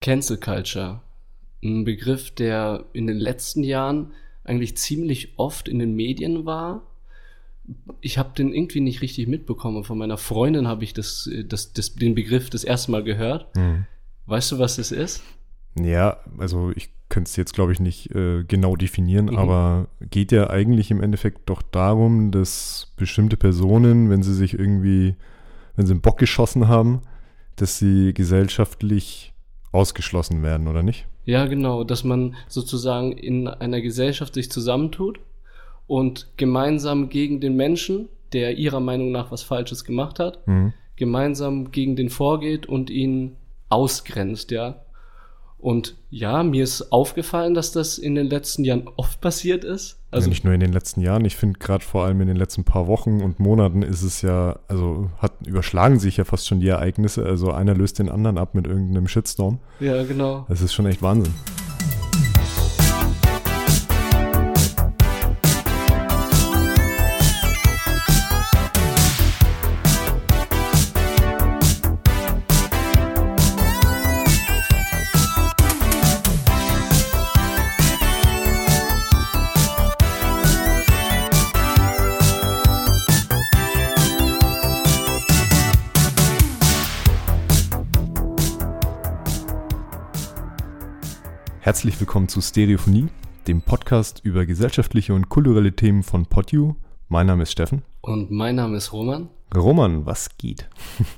Cancel Culture. Ein Begriff, der in den letzten Jahren eigentlich ziemlich oft in den Medien war. Ich habe den irgendwie nicht richtig mitbekommen. Von meiner Freundin habe ich das, das, das, den Begriff das erste Mal gehört. Mhm. Weißt du, was das ist? Ja, also ich könnte es jetzt, glaube ich, nicht äh, genau definieren, Mhm. aber geht ja eigentlich im Endeffekt doch darum, dass bestimmte Personen, wenn sie sich irgendwie, wenn sie einen Bock geschossen haben, dass sie gesellschaftlich ausgeschlossen werden, oder nicht? Ja, genau, dass man sozusagen in einer Gesellschaft sich zusammentut und gemeinsam gegen den Menschen, der ihrer Meinung nach was Falsches gemacht hat, Mhm. gemeinsam gegen den vorgeht und ihn ausgrenzt, ja. Und ja, mir ist aufgefallen, dass das in den letzten Jahren oft passiert ist. Also Also nicht nur in den letzten Jahren, ich finde gerade vor allem in den letzten paar Wochen und Monaten ist es ja, also hat überschlagen sich ja fast schon die Ereignisse. Also einer löst den anderen ab mit irgendeinem Shitstorm. ja, genau. Das ist schon echt Wahnsinn. Herzlich willkommen zu Stereophonie, dem Podcast über gesellschaftliche und kulturelle Themen von PodU. Mein Name ist Steffen. Und mein Name ist Roman. Roman, was geht?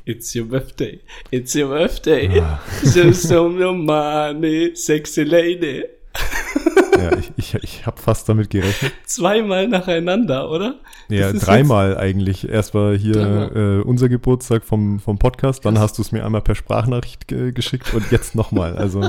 It's your birthday. It's your birthday. Ah. Just so no money, sexy lady. Ja, ich, ich, ich habe fast damit gerechnet. Zweimal nacheinander, oder? Ja, dreimal eigentlich. Erst war hier äh, unser Geburtstag vom, vom Podcast, dann hast du es mir einmal per Sprachnachricht ge geschickt und jetzt nochmal. Also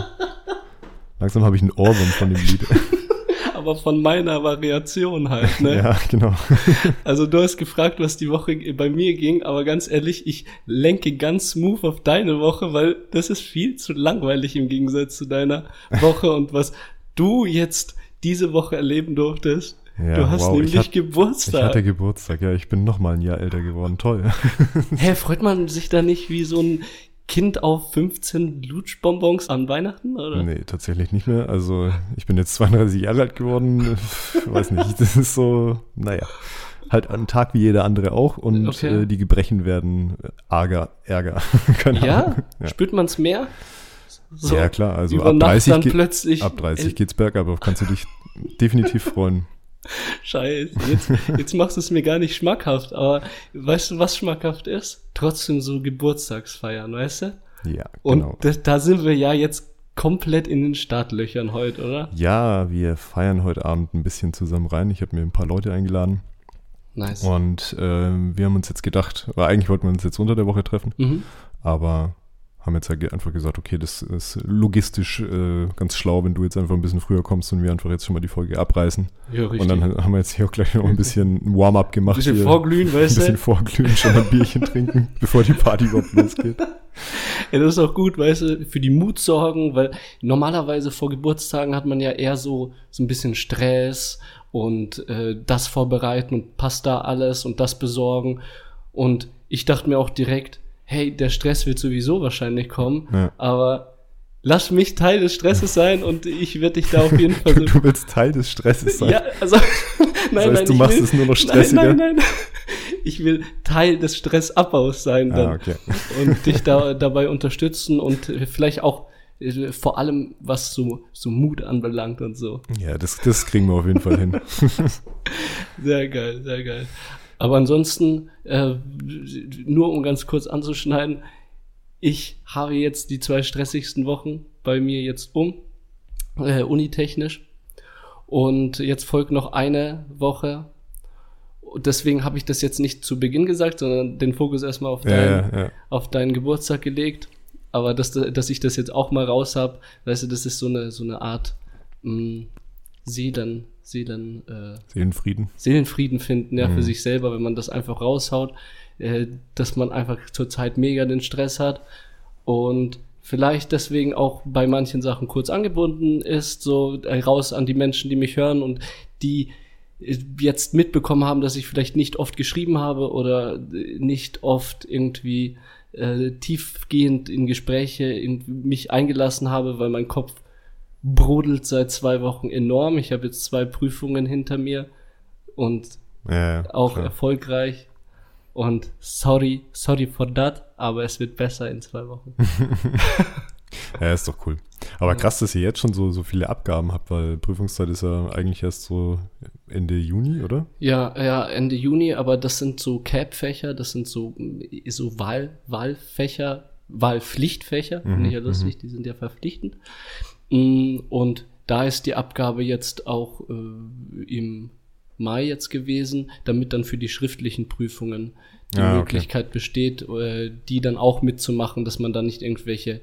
langsam habe ich einen Ohrwurm von dem Lied. Aber von meiner Variation halt, ne? Ja, genau. Also du hast gefragt, was die Woche bei mir ging, aber ganz ehrlich, ich lenke ganz smooth auf deine Woche, weil das ist viel zu langweilig im Gegensatz zu deiner Woche und was du jetzt diese Woche erleben durftest. Ja, du hast wow, ich nämlich Ich Geburtstag. hatte Geburtstag, ja, ich bin nochmal ein Jahr älter geworden. Toll. Hä, freut man sich da nicht wie so ein Kind auf 15 Lutschbonbons an Weihnachten, oder? Nee, tatsächlich nicht mehr. Also ich bin jetzt 32 Jahre alt geworden. Weiß nicht, das ist so, naja, halt ein Tag wie jeder andere auch und Okay. äh, die Gebrechen werden äh, arger, ärger. Ja? Ja. Spürt man's mehr? So, ja, klar, also ab Nacht 30, dann geht, plötzlich. ab 30 Äh, geht's bergab, aber kannst du dich definitiv freuen. Scheiße, jetzt, jetzt machst du es mir gar nicht schmackhaft, aber weißt du, was schmackhaft ist? Trotzdem so Geburtstagsfeiern, weißt du? Ja, Und genau. da, da sind wir ja jetzt komplett in den Startlöchern heute, oder? Ja, wir feiern heute Abend ein bisschen zusammen rein. Ich habe mir ein paar Leute eingeladen Nice. und ähm, wir haben uns jetzt gedacht, eigentlich wollten wir uns jetzt unter der Woche treffen, Mhm. aber haben jetzt halt einfach gesagt, okay, das ist logistisch äh, ganz schlau, wenn du jetzt einfach ein bisschen früher kommst und wir einfach jetzt schon mal die Folge abreißen. Ja, richtig. Und dann haben wir jetzt hier auch gleich noch ein bisschen ein Warm-up ein gemacht. bisschen hier. vorglühen, ein weißt bisschen du? vorglühen, schon mal ein Bierchen trinken, bevor die Party überhaupt losgeht. Ja, das ist auch gut, weißt du, für die Mut sorgen, weil normalerweise vor Geburtstagen hat man ja eher so, so ein bisschen Stress und äh, das vorbereiten und passt da alles und das besorgen. Und ich dachte mir auch direkt, hey, der Stress wird sowieso wahrscheinlich kommen, Ja. aber lass mich Teil des Stresses sein und ich werde dich da auf jeden Fall Du, du willst Teil des Stresses sein. Ja, also, nein, heißt, nein, du machst will, es nur noch stressiger? Nein, nein, nein. Ich will Teil des Stressabbaus sein dann Ah, okay. und dich da dabei unterstützen und vielleicht auch äh, vor allem was so so Mut anbelangt und so. Ja, das, das kriegen wir auf jeden Fall hin. Sehr geil, sehr geil. Aber ansonsten äh, nur um ganz kurz anzuschneiden, ich habe jetzt die zwei stressigsten Wochen bei mir jetzt um äh, unitechnisch und jetzt folgt noch eine Woche. Deswegen habe ich das jetzt nicht zu Beginn gesagt, sondern den Fokus erstmal auf Ja, deinen ja, ja. auf deinen Geburtstag gelegt. Aber dass, dass ich das jetzt auch mal raus hab, weißt du, das ist so eine, so eine Art mh, Seelen, Seelen, äh, Seelenfrieden. Seelenfrieden finden, ja, Mhm. für sich selber, wenn man das einfach raushaut, äh, dass man einfach zurzeit mega den Stress hat und vielleicht deswegen auch bei manchen Sachen kurz angebunden ist, so äh, raus an die Menschen, die mich hören und die äh, jetzt mitbekommen haben, dass ich vielleicht nicht oft geschrieben habe oder äh, nicht oft irgendwie äh, tiefgehend in Gespräche in mich eingelassen habe, weil mein Kopf brodelt seit zwei Wochen enorm. Ich habe jetzt zwei Prüfungen hinter mir und Ja, auch klar. erfolgreich. Und sorry, sorry for that, aber es wird besser in zwei Wochen. Ja, ist doch cool. Aber krass, dass ihr jetzt schon so, so viele Abgaben habt, weil Prüfungszeit ist ja eigentlich erst so Ende Juni, oder? Ja, ja, Ende Juni, aber das sind so Cap-Fächer, das sind so, so Wahl, Wahlfächer, Wahlpflichtfächer, Mhm, finde ich ja lustig, die sind ja verpflichtend. Mm, Und da ist die Abgabe jetzt auch äh, im Mai jetzt gewesen, damit dann für die schriftlichen Prüfungen die Ah, okay. Möglichkeit besteht, äh, die dann auch mitzumachen, dass man da nicht irgendwelche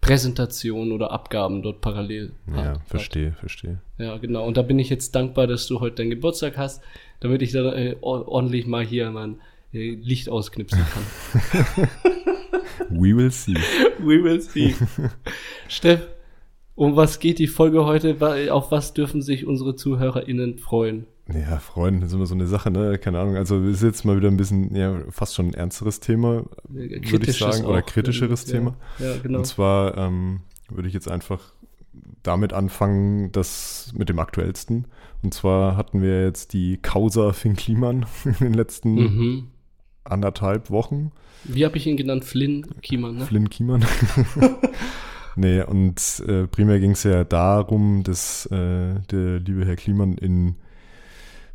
Präsentationen oder Abgaben dort parallel Ja, hat. verstehe, verstehe. Ja, genau. Und da bin ich jetzt dankbar, dass du heute deinen Geburtstag hast, damit ich dann äh, or- ordentlich mal hier mein äh, Licht ausknipsen kann. We will see. We will see. Steff, um was geht die Folge heute? Auf was dürfen sich unsere ZuhörerInnen freuen? Ja, Freunde, das ist immer so eine Sache, ne? Keine Ahnung. Also, es ist jetzt mal wieder ein bisschen, ja, fast schon ein ernsteres Thema, Äh, würde ich sagen, oder auch. kritischeres ja, Thema. Ja, genau. Und zwar ähm, würde ich jetzt einfach damit anfangen, das mit dem aktuellsten. Und zwar hatten wir jetzt die Causa Finn Kliman in den letzten Mhm. Anderthalb Wochen. Wie habe ich ihn genannt? Flynn Kiemann, ne? Flynn Kiemann. nee, und äh, primär ging es ja darum, dass äh, der liebe Herr Kliman in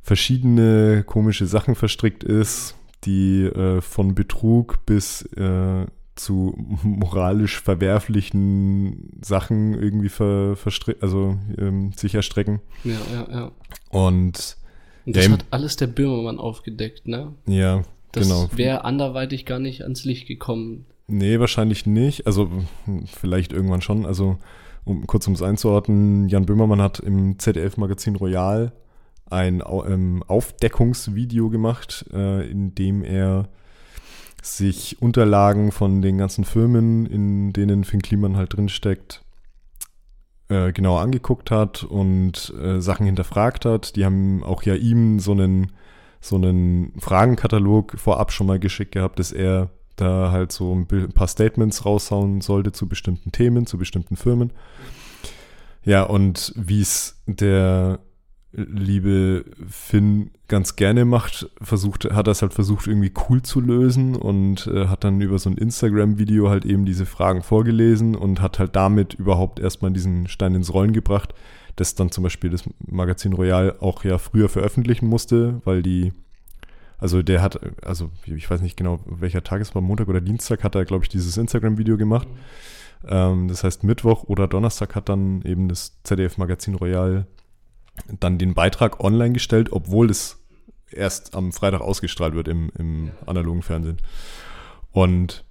verschiedene komische Sachen verstrickt ist, die äh, von Betrug bis äh, zu moralisch verwerflichen Sachen irgendwie ver, also ähm, sich erstrecken. Ja, ja, ja. Und Und das Ja, hat alles der Böhmermann aufgedeckt, ne? ja, Das genau. wäre anderweitig gar nicht ans Licht gekommen. Nee, wahrscheinlich nicht. Also vielleicht irgendwann schon. Also um kurz um es einzuordnen, Jan Böhmermann hat im ZDF-Magazin Royal ein ähm, Aufdeckungsvideo gemacht, äh, in dem er sich Unterlagen von den ganzen Firmen, in denen Finn Kliman halt drinsteckt, äh, genauer angeguckt hat und äh, Sachen hinterfragt hat. Die haben auch ja ihm so einen, so einen Fragenkatalog vorab schon mal geschickt gehabt, dass er da halt so ein paar Statements raushauen sollte zu bestimmten Themen, zu bestimmten Firmen. Ja, und wie es der liebe Finn ganz gerne macht, versucht, hat er es halt versucht, irgendwie cool zu lösen und äh, hat dann über so ein Instagram-Video halt eben diese Fragen vorgelesen und hat halt damit überhaupt erstmal diesen Stein ins Rollen gebracht, das dann zum Beispiel das Magazin Royal auch ja früher veröffentlichen musste, weil die, also der hat, also ich weiß nicht genau, welcher Tag es war, Montag oder Dienstag hat er, glaube ich, dieses Instagram-Video gemacht. Ähm, das heißt, Mittwoch oder Donnerstag hat dann eben das ZDF-Magazin Royal dann den Beitrag online gestellt, obwohl es erst am Freitag ausgestrahlt wird im, im analogen Fernsehen. Und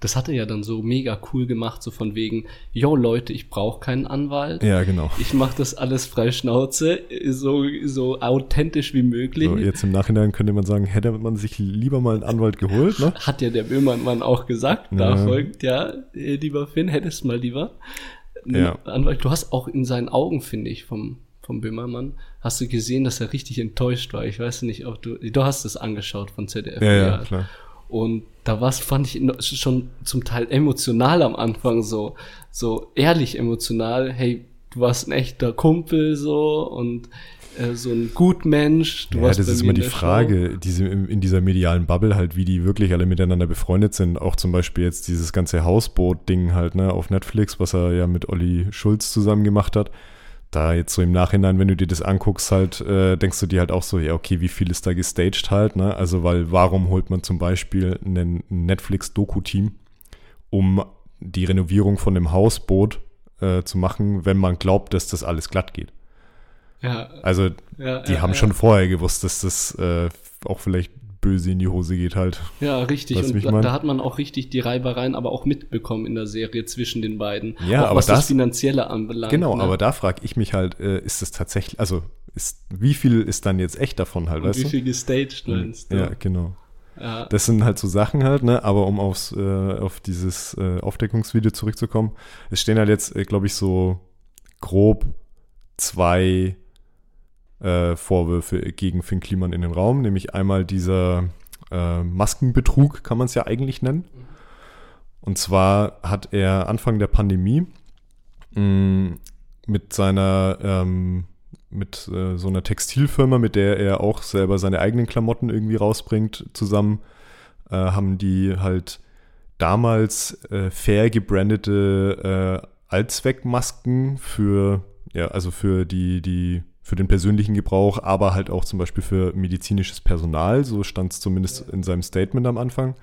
Das hat er ja dann so mega cool gemacht, so von wegen, yo Leute, ich brauche keinen Anwalt. ja, genau. Ich mache das alles frei Schnauze, so, so authentisch wie möglich. So, jetzt im Nachhinein könnte man sagen, hätte man sich lieber mal einen Anwalt geholt, ne? Hat ja der Böhmermann auch gesagt. Da Ja. folgt, ja, äh, lieber Finn, hättest mal lieber. Ja. Anwalt, du hast auch in seinen Augen, finde ich, vom, vom Böhmermann, hast du gesehen, dass er richtig enttäuscht war. Ich weiß nicht, ob du, du hast es angeschaut von ZDF. Ja, ja, klar. Und da war es, fand ich schon zum Teil emotional am Anfang so, so ehrlich emotional. Hey, du warst ein echter Kumpel so und äh, so ein Gutmensch. Du Ja, das ist immer die Show. Frage, diese, in in dieser medialen Bubble halt, wie die wirklich alle miteinander befreundet sind. Auch zum Beispiel jetzt dieses ganze Hausboot-Ding halt, ne, auf Netflix, was er ja mit Olli Schulz zusammen gemacht hat. Da jetzt so im Nachhinein, wenn du dir das anguckst, halt, äh, denkst du dir halt auch so, ja, okay, wie viel ist da gestaged halt, ne? Also, weil warum holt man zum Beispiel einen Netflix-Doku-Team, um die Renovierung von dem Hausboot äh, zu machen, wenn man glaubt, dass das alles glatt geht? Ja, Also, ja, die ja, haben ja. schon vorher gewusst, dass das äh, auch vielleicht böse in die Hose geht halt. Ja, richtig. Weißt wie Und ich da, da hat man auch richtig die Reibereien aber auch mitbekommen in der Serie zwischen den beiden. Ja, auch aber was das, das- Finanzielle anbelangt. Genau, ne? aber da frage ich mich halt, äh, ist es tatsächlich, also ist, wie viel ist dann jetzt echt davon halt, Und weißt wie du? viel gestaged meinst du? Ja, genau. Ja. Das sind halt so Sachen halt, ne? Aber um aufs, äh, auf dieses äh, Aufdeckungsvideo zurückzukommen, es stehen halt jetzt, äh, glaube ich, so grob zwei äh, Vorwürfe gegen Finn Kliman in den Raum, nämlich einmal dieser äh, Maskenbetrug, kann man es ja eigentlich nennen. Und zwar hat er Anfang der Pandemie mh, mit seiner ähm, mit äh, so einer Textilfirma, mit der er auch selber seine eigenen Klamotten irgendwie rausbringt, zusammen, äh, haben die halt damals äh, fair gebrandete äh, Allzweckmasken für, ja, also für die, die, für den persönlichen Gebrauch, aber halt auch zum Beispiel für medizinisches Personal, so stand es zumindest in seinem Statement am Anfang.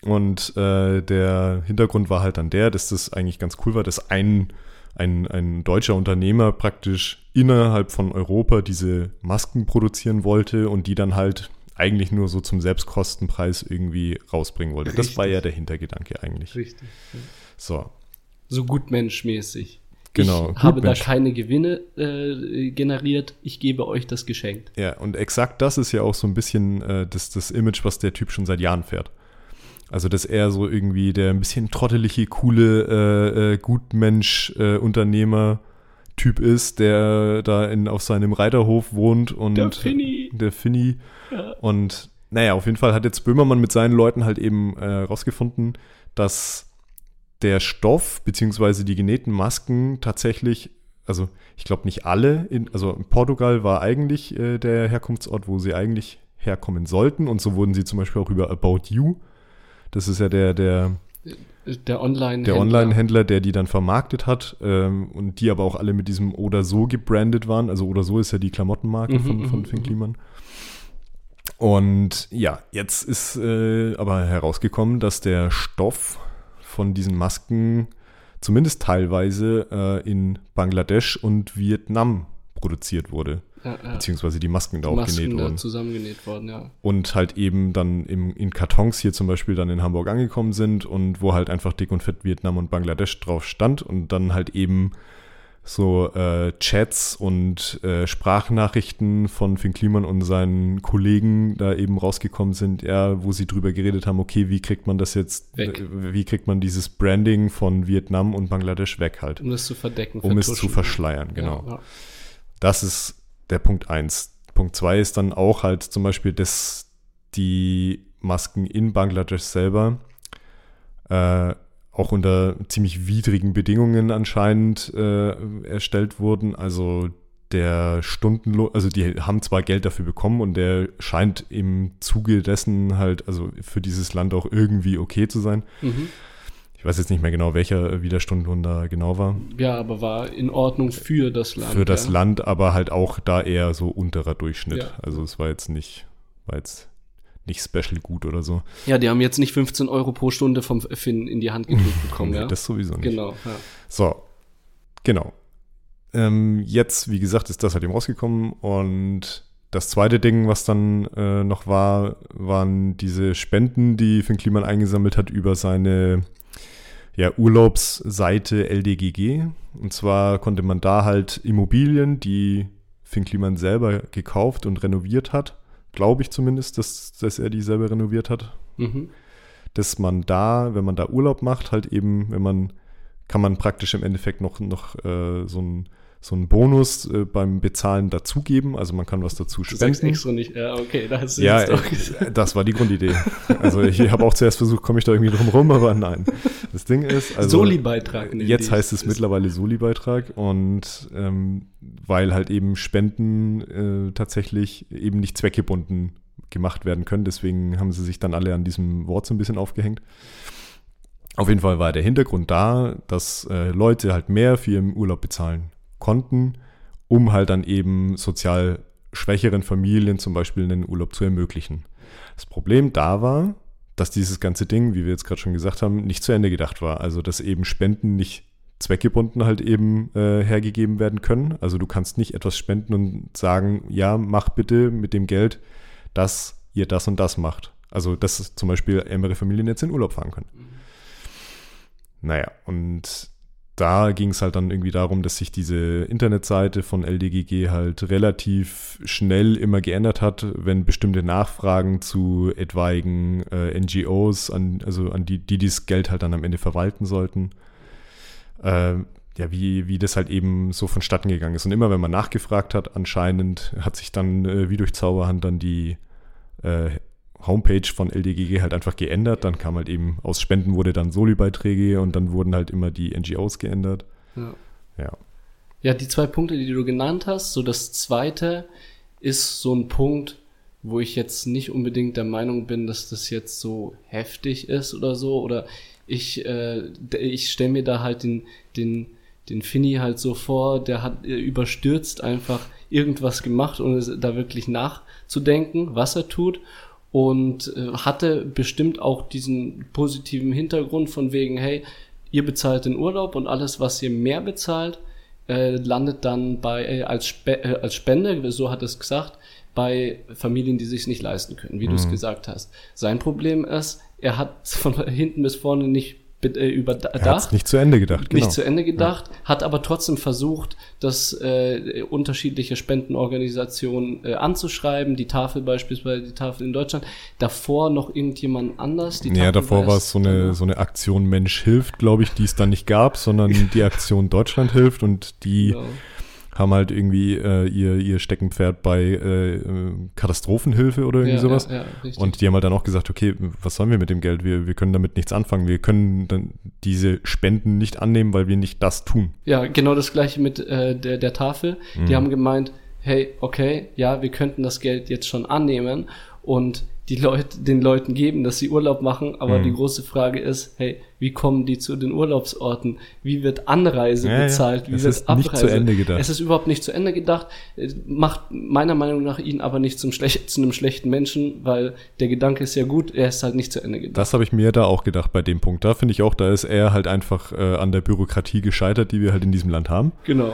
Und äh, der Hintergrund war halt dann der, dass das eigentlich ganz cool war, dass ein ein, ein deutscher Unternehmer praktisch innerhalb von Europa diese Masken produzieren wollte und die dann halt eigentlich nur so zum Selbstkostenpreis irgendwie rausbringen wollte. Richtig. Das war ja der Hintergedanke eigentlich. Richtig. Ja. So. So gutmenschmäßig. Genau. Ich habe da keine Gewinne äh, generiert. Ich gebe euch das Geschenk. Ja, und exakt das ist ja auch so ein bisschen äh, das, das Image, was der Typ schon seit Jahren fährt. Also, dass er so irgendwie der ein bisschen trottelige, coole äh, äh, Gutmensch-Unternehmer-Typ äh, ist, der da in, auf seinem Reiterhof wohnt und der Finny. Der Finny. Ja. Und naja, auf jeden Fall hat jetzt Böhmermann mit seinen Leuten halt eben äh, rausgefunden, dass der Stoff beziehungsweise die genähten Masken tatsächlich, also ich glaube nicht alle, in, also Portugal war eigentlich äh, der Herkunftsort, wo sie eigentlich herkommen sollten und so wurden sie zum Beispiel auch über About You das ist ja der, der, der Online-Händler, der, Online der die dann vermarktet hat ähm, und die aber auch alle mit diesem Oder so gebrandet waren. Also Oder so ist ja die Klamottenmarke mhm, von, von mhm, Finn mhm. Kliman. Und ja, jetzt ist äh, aber herausgekommen, dass der Stoff von diesen Masken zumindest teilweise äh, in Bangladesch und Vietnam produziert wurde ja, ja. beziehungsweise die Masken da auch Masken genäht wurden. zusammengenäht worden, ja. Und halt eben dann im, in Kartons hier zum Beispiel dann in Hamburg angekommen sind und wo halt einfach dick und fett Vietnam und Bangladesch drauf stand und dann halt eben so äh, Chats und äh, Sprachnachrichten von Finn Kliman und seinen Kollegen da eben rausgekommen sind, ja, wo sie drüber geredet haben, okay, wie kriegt man das jetzt, weg. Äh, wie kriegt man dieses Branding von Vietnam und Bangladesch weg halt. Um es zu verdecken. Um es zu verschleiern, genau. Ja, ja. Das ist der Punkt 1. Punkt 2 ist dann auch halt zum Beispiel, dass die Masken in Bangladesch selber äh, auch unter ziemlich widrigen Bedingungen anscheinend äh, erstellt wurden. Also der Stundenlohn, also die haben zwar Geld dafür bekommen und der scheint im Zuge dessen halt, also für dieses Land auch irgendwie okay zu sein. Mhm. Ich weiß jetzt nicht mehr genau, welcher Widerstundenlohn da genau war. Ja, aber war in Ordnung für das Land. Für das ja. Land, aber halt auch da eher so unterer Durchschnitt. Ja. Also es war jetzt nicht, war jetzt nicht special gut oder so. Ja, die haben jetzt nicht 15 Euro pro Stunde vom Finn in die Hand gedrückt bekommen, nee, ja? Das sowieso nicht. Genau, ja. So, genau. Ähm, jetzt, wie gesagt, ist das halt eben rausgekommen und das zweite Ding, was dann äh, noch war, waren diese Spenden, die Finn Kliman eingesammelt hat über seine ja, Urlaubsseite LDGG. Und zwar konnte man da halt Immobilien, die Finn Kliman selber gekauft und renoviert hat, glaube ich zumindest, dass, dass er die selber renoviert hat. Mhm. Dass man da, wenn man da Urlaub macht, halt eben, wenn man, kann man praktisch im Endeffekt noch, noch äh, so ein so einen Bonus äh, beim Bezahlen dazugeben. Also man kann was dazu spenden. Du sagst extra nicht. Ja, okay, da hast du ja, äh, das war die Grundidee. Also ich habe auch zuerst versucht, komme ich da irgendwie drum rum, aber nein. Das Ding ist, also Soli-Beitrag. Jetzt heißt es mittlerweile Soli-Beitrag und ähm, weil halt eben Spenden äh, tatsächlich eben nicht zweckgebunden gemacht werden können. Deswegen haben sie sich dann alle an diesem Wort so ein bisschen aufgehängt. Auf jeden Fall war der Hintergrund da, dass äh, Leute halt mehr für ihren Urlaub bezahlen konnten, um halt dann eben sozial schwächeren Familien zum Beispiel einen Urlaub zu ermöglichen. Das Problem da war, dass dieses ganze Ding, wie wir jetzt gerade schon gesagt haben, nicht zu Ende gedacht war. Also dass eben Spenden nicht zweckgebunden halt eben äh, hergegeben werden können. Also du kannst nicht etwas spenden und sagen, ja, mach bitte mit dem Geld, dass ihr das und das macht. Also dass zum Beispiel ärmere Familien jetzt in Urlaub fahren können. Mhm. Naja, und da ging es halt dann irgendwie darum, dass sich diese Internetseite von LDGG halt relativ schnell immer geändert hat, wenn bestimmte Nachfragen zu etwaigen äh, NGOs, an, also an die, die dieses Geld halt dann am Ende verwalten sollten, äh, ja, wie, wie das halt eben so vonstatten gegangen ist. Und immer wenn man nachgefragt hat, anscheinend hat sich dann äh, wie durch Zauberhand dann die äh, Homepage von LDGG halt einfach geändert. Dann kam halt eben aus Spenden wurde dann Soli-Beiträge und dann wurden halt immer die NGOs geändert. Ja. Ja. Ja, die zwei Punkte, die du genannt hast, so das zweite ist so ein Punkt, wo ich jetzt nicht unbedingt der Meinung bin, dass das jetzt so heftig ist oder so. Oder ich, äh, ich stelle mir da halt den, den, den Finny halt so vor, der hat äh, überstürzt einfach irgendwas gemacht, ohne da wirklich nachzudenken, was er tut. Und äh, hatte bestimmt auch diesen positiven Hintergrund von wegen, hey, ihr bezahlt den Urlaub und alles, was ihr mehr bezahlt, äh, landet dann bei äh, als, Spe äh, als Spende, so hat es gesagt, bei Familien, die sich nicht leisten können, wie du es gesagt hast. Sein Problem ist, er hat von hinten bis vorne nicht äh, Er hat überdacht, nicht zu Ende gedacht, genau. nicht zu Ende gedacht, hat aber trotzdem versucht, das äh, unterschiedliche Spendenorganisationen äh, anzuschreiben, die Tafel beispielsweise, die Tafel in Deutschland, davor noch irgendjemand anders. Die ja, Tafel davor war es so eine, so eine Aktion Mensch hilft, glaube ich, die es dann nicht gab, sondern die Aktion Deutschland hilft und die Genau. Haben halt irgendwie äh, ihr, ihr Steckenpferd bei äh, Katastrophenhilfe oder irgendwie Ja, sowas. ja, ja. Und die haben halt dann auch gesagt, okay, was sollen wir mit dem Geld? Wir, wir können damit nichts anfangen. Wir können dann diese Spenden nicht annehmen, weil wir nicht das tun. Ja, genau das gleiche mit äh, der, der Tafel. Mhm. Die haben gemeint, hey, okay, ja, wir könnten das Geld jetzt schon annehmen und die Leute, den Leuten geben, dass sie Urlaub machen, aber Mhm. die große Frage ist, hey, wie kommen die zu den Urlaubsorten? Wie wird Anreise Ja, ja. bezahlt? Wie Es wird ist nicht zu Ende gedacht. Es ist überhaupt nicht zu Ende gedacht, äh, macht meiner Meinung nach ihn aber nicht zum zu einem schlechten Menschen, weil der Gedanke ist ja gut, er ist halt nicht zu Ende gedacht. Das habe ich mir da auch gedacht bei dem Punkt. Da finde ich auch, da ist er halt einfach äh, an der Bürokratie gescheitert, die wir halt in diesem Land haben. Genau.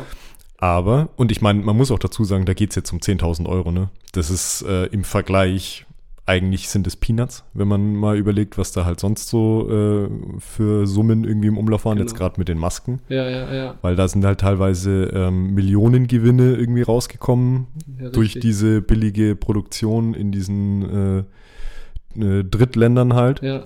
Aber, und ich meine, man muss auch dazu sagen, da geht es jetzt um 10.000 Euro, ne? Das ist äh, im Vergleich, eigentlich sind es Peanuts, wenn man mal überlegt, was da halt sonst so äh, für Summen irgendwie im Umlauf waren, jetzt Genau. gerade mit den Masken. Ja, ja, ja. Weil da sind halt teilweise ähm, Millionengewinne irgendwie rausgekommen ja durch diese billige Produktion in diesen äh, äh, Drittländern halt. Ja.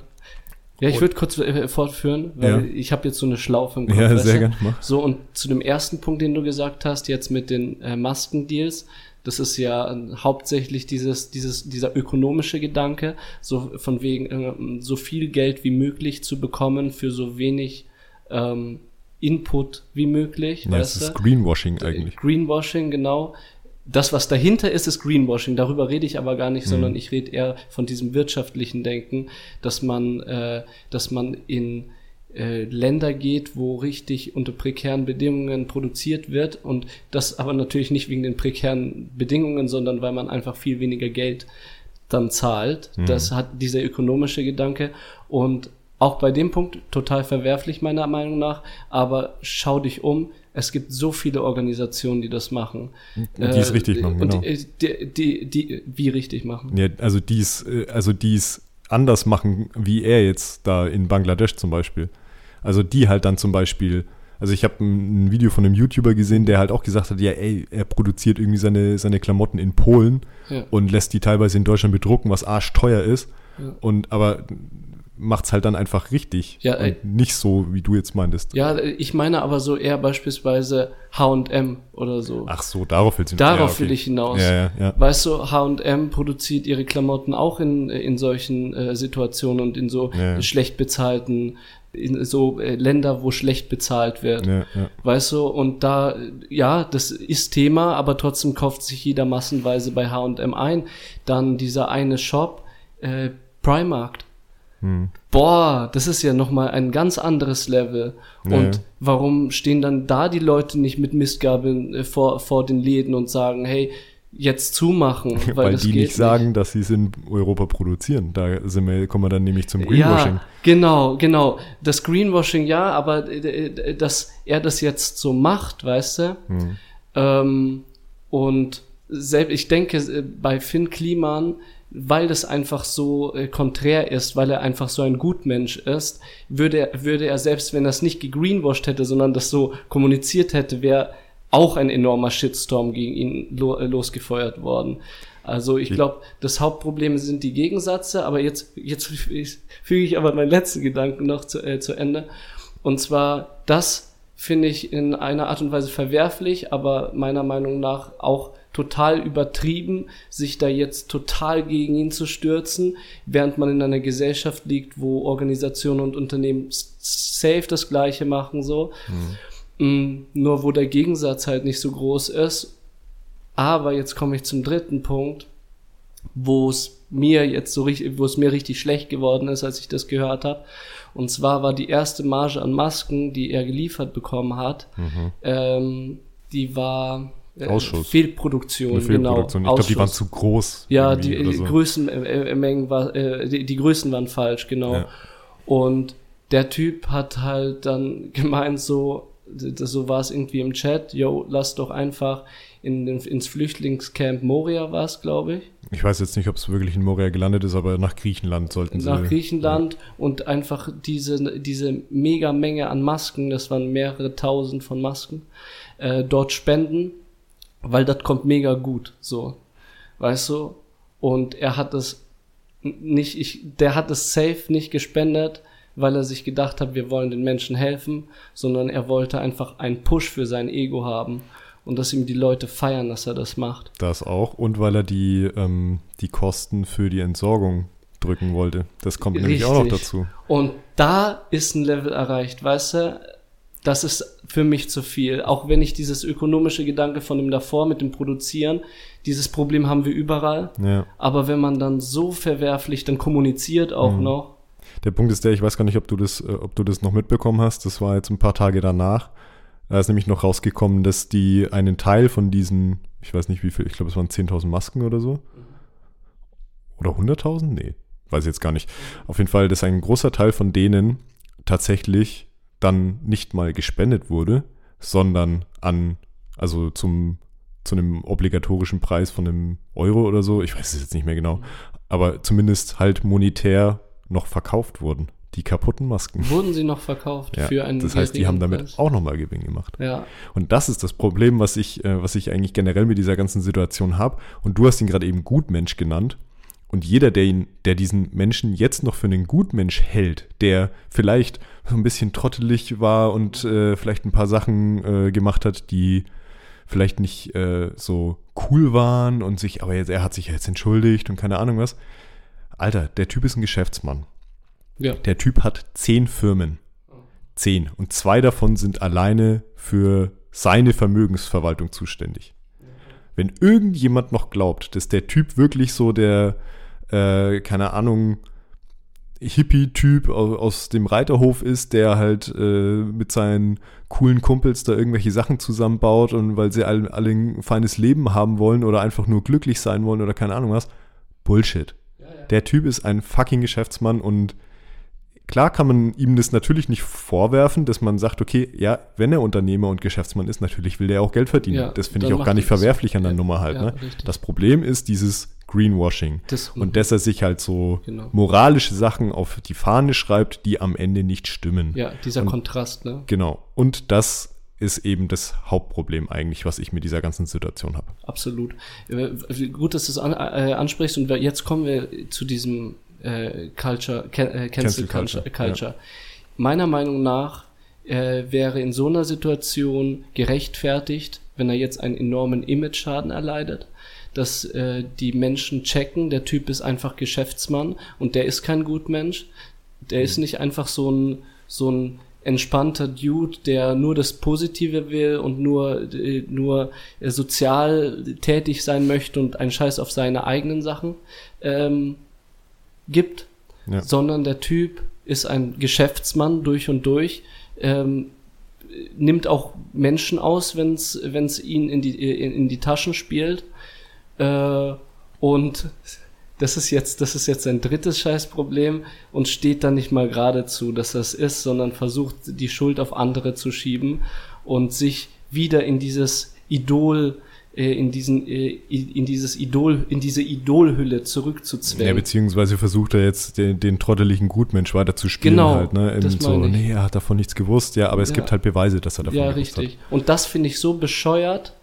Ja, ich würde kurz äh, fortführen, weil Ja. ich habe jetzt so eine Schlaufe im Kopf. Ja, sehr gerne. So, und zu dem ersten Punkt, den du gesagt hast, jetzt mit den äh, Maskendeals, das ist ja äh, hauptsächlich dieses, dieses, dieser ökonomische Gedanke, so von wegen äh, so viel Geld wie möglich zu bekommen für so wenig ähm, Input wie möglich. Ja, weißt ist? Greenwashing eigentlich. Greenwashing, genau. Das, was dahinter ist, ist Greenwashing. Darüber rede ich aber gar nicht, Mhm. sondern ich rede eher von diesem wirtschaftlichen Denken, dass man, äh, dass man in äh, Länder geht, wo richtig unter prekären Bedingungen produziert wird und das aber natürlich nicht wegen den prekären Bedingungen, sondern weil man einfach viel weniger Geld dann zahlt. Das hat dieser ökonomische Gedanke und auch bei dem Punkt total verwerflich meiner Meinung nach, aber schau dich um, es gibt so viele Organisationen, die das machen. Die es richtig machen, und genau. Die, die, die, die, wie richtig machen. Ja, also die es, äh, also die es anders machen, wie er jetzt da in Bangladesch zum Beispiel. Also die halt dann zum Beispiel, also ich habe ein, Video von einem YouTuber gesehen, der halt auch gesagt hat, ja, ey, er produziert irgendwie seine, seine Klamotten in Polen Ja. und lässt die teilweise in Deutschland bedrucken, was arschteuer ist. Ja. Und aber macht's halt dann einfach richtig. Ja, ey. und nicht so, wie du jetzt meintest. Ja, ich meine aber so eher beispielsweise H&M oder so. Ach so, darauf willst du Darauf ja, okay. will ich hinaus. Ja, ja. Weißt du, H&M produziert ihre Klamotten auch in, in solchen äh, Situationen und in so schlecht bezahlten, in so äh, Länder, wo schlecht bezahlt wird. Ja, ja. Weißt du, und da, ja, das ist Thema, aber trotzdem kauft sich jeder massenweise bei H&M ein. Dann dieser eine Shop, äh, Primark. Hm. Boah, das ist ja nochmal ein ganz anderes Level. Ja, und warum stehen dann da die Leute nicht mit Mistgabeln äh, vor, vor den Läden und sagen, hey, jetzt zumachen, weil, Weil, die nicht sagen, dass sie es in Europa produzieren. Da sind wir, kommen wir dann nämlich zum Ja, Greenwashing. genau, genau. Das Greenwashing, ja, aber äh, äh, dass er das jetzt so macht, weißt du? Hm. Ähm, und selbst, ich denke, äh, bei Finn Kliman, weil das einfach so äh, konträr ist, weil er einfach so ein Gutmensch ist, würde er, würde er selbst, wenn er es nicht gegreenwashed hätte, sondern das so kommuniziert hätte, wäre auch ein enormer Shitstorm gegen ihn lo äh, losgefeuert worden. Also ich glaube, das Hauptproblem sind die Gegensätze, aber jetzt, jetzt füge ich aber meinen letzten Gedanken noch zu, äh, zu Ende. Und zwar, dass finde ich in einer Art und Weise verwerflich, aber meiner Meinung nach auch total übertrieben, sich da jetzt total gegen ihn zu stürzen, während man in einer Gesellschaft liegt, wo Organisationen und Unternehmen safe das Gleiche machen, so. Mhm. Nur wo der Gegensatz halt nicht so groß ist. Aber jetzt komme ich zum dritten Punkt, wo es mir jetzt so richtig, wo es mir richtig schlecht geworden ist, als ich das gehört habe. Und zwar war die erste Marge an Masken, die er geliefert bekommen hat, mhm. ähm, die war äh, Ausschuss. Fehlproduktion, Eine Fehlproduktion. genau. Ich glaube, die waren zu groß. Ja, die, die so. Größenmengen äh, war, äh, die, die Größen waren falsch, genau. Ja. Und der Typ hat halt dann gemeint so, so war es irgendwie im Chat, yo, lass doch einfach in den, ins Flüchtlingscamp Moria war es, glaube ich. Ich weiß jetzt nicht, ob es wirklich in Moria gelandet ist, aber nach Griechenland sollten sie. Nach Griechenland ja. und einfach diese, diese mega Menge an Masken, das waren mehrere tausend von Masken, äh, dort spenden, weil das kommt mega gut, so. Weißt du? Und er hat es nicht, ich, der hat es safe nicht gespendet, weil er sich gedacht hat, wir wollen den Menschen helfen, sondern er wollte einfach einen Push für sein Ego haben und dass ihm die Leute feiern, dass er das macht. Das auch und weil er die, ähm, die Kosten für die Entsorgung drücken wollte. Das kommt Richtig. nämlich auch noch dazu. Und da ist ein Level erreicht, weißt du? Das ist für mich zu viel. Auch wenn ich dieses ökonomische Gedanke von dem davor mit dem Produzieren, dieses Problem haben wir überall. Ja. Aber wenn man dann so verwerflich dann kommuniziert auch mhm. noch. Der Punkt ist der, ich weiß gar nicht, ob du das, äh, ob du das noch mitbekommen hast. Das war jetzt ein paar Tage danach. Da ist nämlich noch rausgekommen, dass die einen Teil von diesen, ich weiß nicht wie viel, ich glaube es waren 10.000 Masken oder so. Oder 100.000? Nee, weiß ich jetzt gar nicht. Auf jeden Fall, dass ein großer Teil von denen tatsächlich dann nicht mal gespendet wurde, sondern an, also zum, zu einem obligatorischen Preis von einem Euro oder so, ich weiß es jetzt nicht mehr genau, aber zumindest halt monetär noch verkauft wurden die kaputten Masken. Wurden sie noch verkauft ja, für einen Das heißt, die haben damit Preis. auch nochmal Gewinn gemacht. Ja. Und das ist das Problem, was ich, äh, was ich eigentlich generell mit dieser ganzen Situation habe. Und du hast ihn gerade eben Gutmensch genannt. Und jeder, der ihn, der diesen Menschen jetzt noch für einen Gutmensch hält, der vielleicht so ein bisschen trottelig war und äh, vielleicht ein paar Sachen äh, gemacht hat, die vielleicht nicht äh, so cool waren und sich, aber jetzt, er hat sich jetzt entschuldigt und keine Ahnung was. Alter, der Typ ist ein Geschäftsmann. Ja. Der Typ hat zehn Firmen. Zehn. Und zwei davon sind alleine für seine Vermögensverwaltung zuständig. Wenn irgendjemand noch glaubt, dass der Typ wirklich so der, äh, keine Ahnung, Hippie-Typ aus dem Reiterhof ist, der halt äh, mit seinen coolen Kumpels da irgendwelche Sachen zusammenbaut und weil sie alle, alle ein feines Leben haben wollen oder einfach nur glücklich sein wollen oder keine Ahnung was. Bullshit. Der Typ ist ein fucking Geschäftsmann und Klar kann man ihm das natürlich nicht vorwerfen, dass man sagt, okay, ja, wenn er Unternehmer und Geschäftsmann ist, natürlich will der auch Geld verdienen. Ja, das finde ich auch gar nicht verwerflich an der ja, Nummer halt. Ja, ne? Das Problem ist dieses Greenwashing. Das, und dass er sich halt so genau. moralische Sachen auf die Fahne schreibt, die am Ende nicht stimmen. Ja, dieser und, Kontrast, ne? Genau. Und das ist eben das Hauptproblem eigentlich, was ich mit dieser ganzen Situation habe. Absolut. Äh, gut, dass du es an, äh, ansprichst und jetzt kommen wir zu diesem äh, Culture, can, äh, Cancel, Cancel Culture. Culture. Ja. Meiner Meinung nach äh, wäre in so einer Situation gerechtfertigt, wenn er jetzt einen enormen Image-Schaden erleidet, dass äh, die Menschen checken, der Typ ist einfach Geschäftsmann und der ist kein Gutmensch. Der mhm. ist nicht einfach so ein, so ein entspannter Dude, der nur das Positive will und nur, äh, nur äh, sozial tätig sein möchte und einen Scheiß auf seine eigenen Sachen ähm, gibt, ja. sondern der Typ ist ein Geschäftsmann durch und durch, ähm, nimmt auch Menschen aus, wenn es ihn in die, in, in die Taschen spielt. Äh, und das ist jetzt, das ist jetzt sein drittes Scheißproblem und steht dann nicht mal geradezu, dass das ist, sondern versucht, die Schuld auf andere zu schieben und sich wieder in dieses Idol äh, in diesen äh, in dieses Idol in diese Idolhülle zurückzuzwängen. Ja, beziehungsweise versucht er jetzt den, den trotteligen Gutmensch weiterzuspielen genau, halt, ne? das so, nee, er hat davon nichts gewusst, ja, aber es ja. gibt halt Beweise, dass er davon ja, gewusst richtig. hat. Und das finde ich so bescheuert.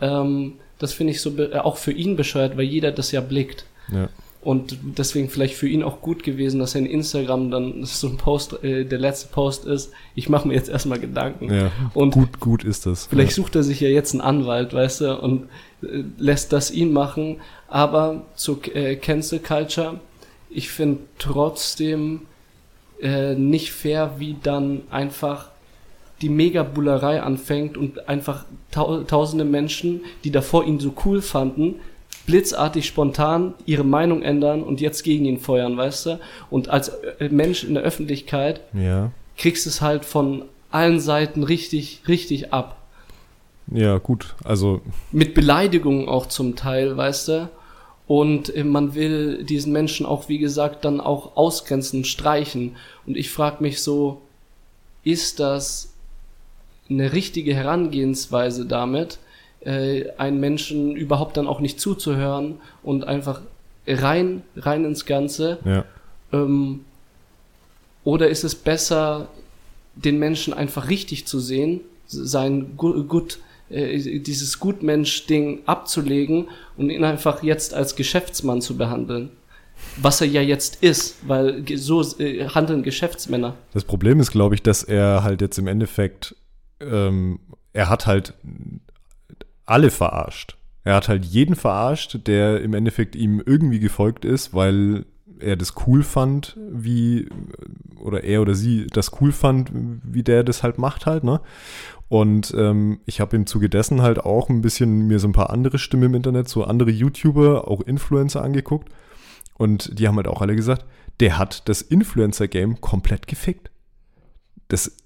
Ähm, das finde ich so äh, auch für ihn bescheuert, weil jeder das ja blickt. Ja. Und deswegen vielleicht für ihn auch gut gewesen, dass er in Instagram dann so ein Post, äh, der letzte Post ist, ich mache mir jetzt erstmal Gedanken. Ja, Und gut, gut ist das. Vielleicht ja. sucht er sich ja jetzt einen Anwalt, weißt du, und äh, lässt das ihn machen. Aber zur äh, Cancel Culture, ich finde trotzdem äh, nicht fair, wie dann einfach die Megabullerei anfängt und einfach tau tausende Menschen, die davor ihn so cool fanden, blitzartig spontan ihre Meinung ändern und jetzt gegen ihn feuern, weißt du? Und als äh, Mensch in der Öffentlichkeit Ja. kriegst es halt von allen Seiten richtig, richtig ab. Ja, gut. Also, Mit Beleidigungen auch zum Teil, weißt du? Und äh, man will diesen Menschen auch, wie gesagt, dann auch ausgrenzen, streichen. Und ich frage mich so, ist das eine richtige Herangehensweise damit, äh, einen Menschen überhaupt dann auch nicht zuzuhören und einfach rein, rein ins Ganze? ja. Ähm, oder ist es besser, den Menschen einfach richtig zu sehen, sein Gu- gut, äh, dieses Gutmensch-Ding abzulegen und ihn einfach jetzt als Geschäftsmann zu behandeln? Was er ja jetzt ist, weil so äh, handeln Geschäftsmänner. Das Problem ist, glaube ich, dass er halt jetzt im Endeffekt, ähm, er hat halt alle verarscht. Er hat halt jeden verarscht, der im Endeffekt ihm irgendwie gefolgt ist, weil er das cool fand, wie, oder er oder sie das cool fand, wie der das halt macht halt, ne? Und ähm, ich habe im Zuge dessen halt auch ein bisschen mir so ein paar andere Stimmen im Internet, so andere YouTuber, auch Influencer angeguckt. Und die haben halt auch alle gesagt, der hat das Influencer-Game komplett gefickt. Das,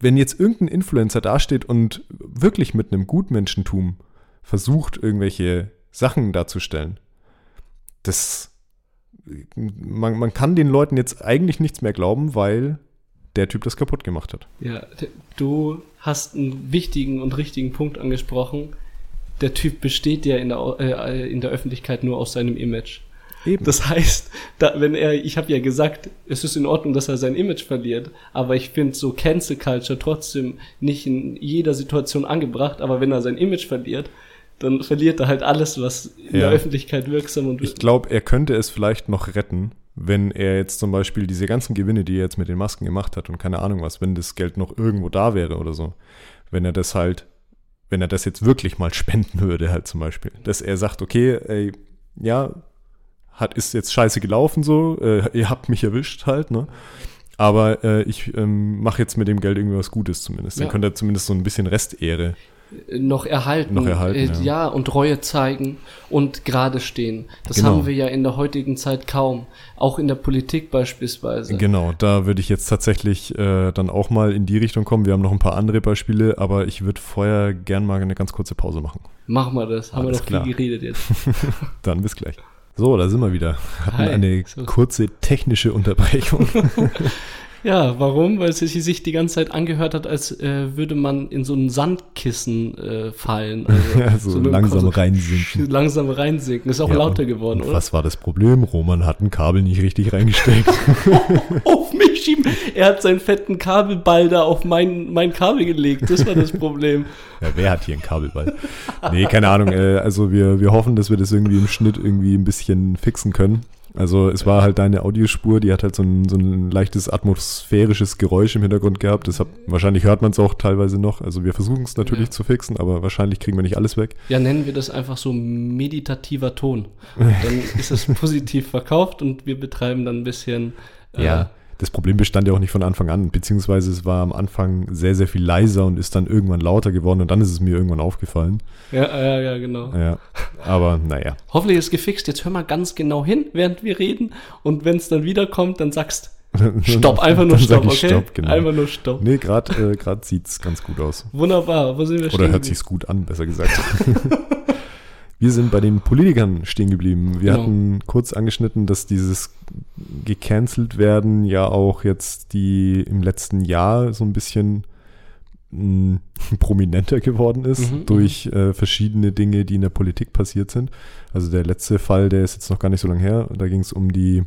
wenn jetzt irgendein Influencer dasteht und wirklich mit einem Gutmenschentum versucht, irgendwelche Sachen darzustellen, das, man, man kann den Leuten jetzt eigentlich nichts mehr glauben, weil der Typ das kaputt gemacht hat. Ja, du hast einen wichtigen und richtigen Punkt angesprochen. Der Typ besteht ja in der, äh, in der Öffentlichkeit nur aus seinem Image. Eben. Das heißt, da, wenn er, ich habe ja gesagt, es ist in Ordnung, dass er sein Image verliert, aber ich finde so Cancel Culture trotzdem nicht in jeder Situation angebracht, aber wenn er sein Image verliert, dann verliert er halt alles, was in Ja. der Öffentlichkeit wirksam und Ich glaube, er könnte es vielleicht noch retten, wenn er jetzt zum Beispiel diese ganzen Gewinne, die er jetzt mit den Masken gemacht hat und keine Ahnung was, wenn das Geld noch irgendwo da wäre oder so, wenn er das halt, wenn er das jetzt wirklich mal spenden würde, halt zum Beispiel, dass er sagt, okay, ey, ja, hat, ist jetzt scheiße gelaufen so, äh, ihr habt mich erwischt halt, ne? Aber äh, ich ähm, mache jetzt mit dem Geld irgendwie was Gutes zumindest. Dann Ja. könnte er zumindest so ein bisschen Restehre. noch erhalten. Noch erhalten, äh, ja. ja. und Reue zeigen und gerade stehen. Das Genau. haben wir ja in der heutigen Zeit kaum. Auch in der Politik beispielsweise. Genau, da würde ich jetzt tatsächlich äh, dann auch mal in die Richtung kommen. Wir haben noch ein paar andere Beispiele, aber ich würde vorher gern mal eine ganz kurze Pause machen. Machen wir das. Haben Alles wir doch klar. viel geredet jetzt. Dann bis gleich. So, da sind wir wieder. Hatten Hi. eine So. kurze technische Unterbrechung. Ja, warum? Weil es sich die ganze Zeit angehört hat, als äh, würde man in so ein Sandkissen äh, fallen. Also, Ja, so langsam also, reinsinken. Langsam reinsinken. Ist auch Ja, lauter geworden, oder? Was war das Problem? Roman hat ein Kabel nicht richtig reingesteckt. Auf mich schieben. Er hat seinen fetten Kabelball da auf mein, mein Kabel gelegt. Das war das Problem. ja, wer hat hier einen Kabelball? Nee, keine Ahnung. Äh, also wir, wir hoffen, dass wir das irgendwie im Schnitt irgendwie ein bisschen fixen können. Also es war halt deine Audiospur, die hat halt so ein, so ein leichtes atmosphärisches Geräusch im Hintergrund gehabt. Deshalb, wahrscheinlich hört man es auch teilweise noch. Also wir versuchen es natürlich Ja. zu fixen, aber wahrscheinlich kriegen wir nicht alles weg. Ja, nennen wir das einfach so meditativer Ton. Dann ist es positiv verkauft und wir betreiben dann ein bisschen. äh, Das Problem bestand ja auch nicht von Anfang an, beziehungsweise es war am Anfang sehr, sehr viel leiser und ist dann irgendwann lauter geworden und dann ist es mir irgendwann aufgefallen. Ja, ja, ja, genau. Ja, aber naja. Hoffentlich ist es gefixt. Jetzt hör mal ganz genau hin, während wir reden. Und wenn es dann wiederkommt, dann sagst Stopp, einfach nur Stopp, okay? Stopp, genau. Einfach nur Stopp. Nee, gerade äh, grad sieht es ganz gut aus. Wunderbar. Wo sind wir Oder hört sich's gut an, besser gesagt. Wir sind bei den Politikern stehen geblieben. Wir Genau. hatten kurz angeschnitten, dass dieses gecancelt werden ja auch jetzt die im letzten Jahr so ein bisschen mh, prominenter geworden ist Mhm, durch äh, verschiedene Dinge, die in der Politik passiert sind. Also der letzte Fall, der ist jetzt noch gar nicht so lange her. Da ging es um die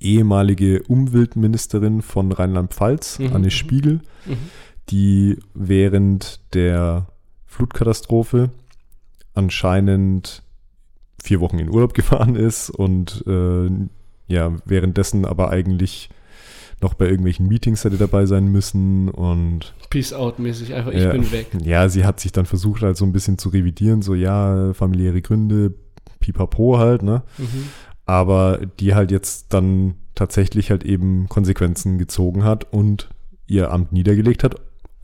ehemalige Umweltministerin von Rheinland-Pfalz, Mhm, Anne mhm. Spiegel Mhm. die während der Flutkatastrophe anscheinend vier Wochen in Urlaub gefahren ist und äh, ja, währenddessen aber eigentlich noch bei irgendwelchen Meetings hätte dabei sein müssen und Peace out mäßig, einfach ich ja, bin weg. Ja, sie hat sich dann versucht halt so ein bisschen zu revidieren, so ja, familiäre Gründe, pipapo halt, ne? Mhm. Aber die halt jetzt dann tatsächlich halt eben Konsequenzen gezogen hat und ihr Amt niedergelegt hat.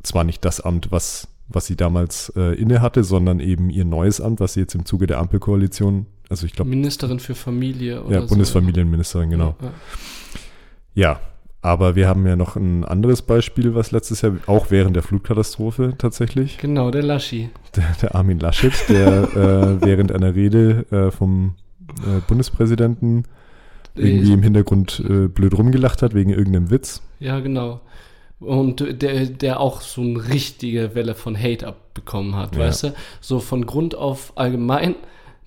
Zwar nicht das Amt, was, was sie damals äh, inne hatte, sondern eben ihr neues Amt, was sie jetzt im Zuge der Ampelkoalition, also ich glaube, Ministerin für Familie oder ja, so. Bundesfamilienministerin, genau. Ja, ja. Ja, aber wir haben ja noch ein anderes Beispiel, was letztes Jahr, auch während der Flutkatastrophe tatsächlich, Genau, der Laschi. der, der Armin Laschet, der äh, während einer Rede äh, vom äh, Bundespräsidenten irgendwie im Hintergrund äh, blöd rumgelacht hat wegen irgendeinem Witz. Ja, genau. Und der, der auch so eine richtige Welle von Hate abbekommen hat, Ja. weißt du? So von Grund auf allgemein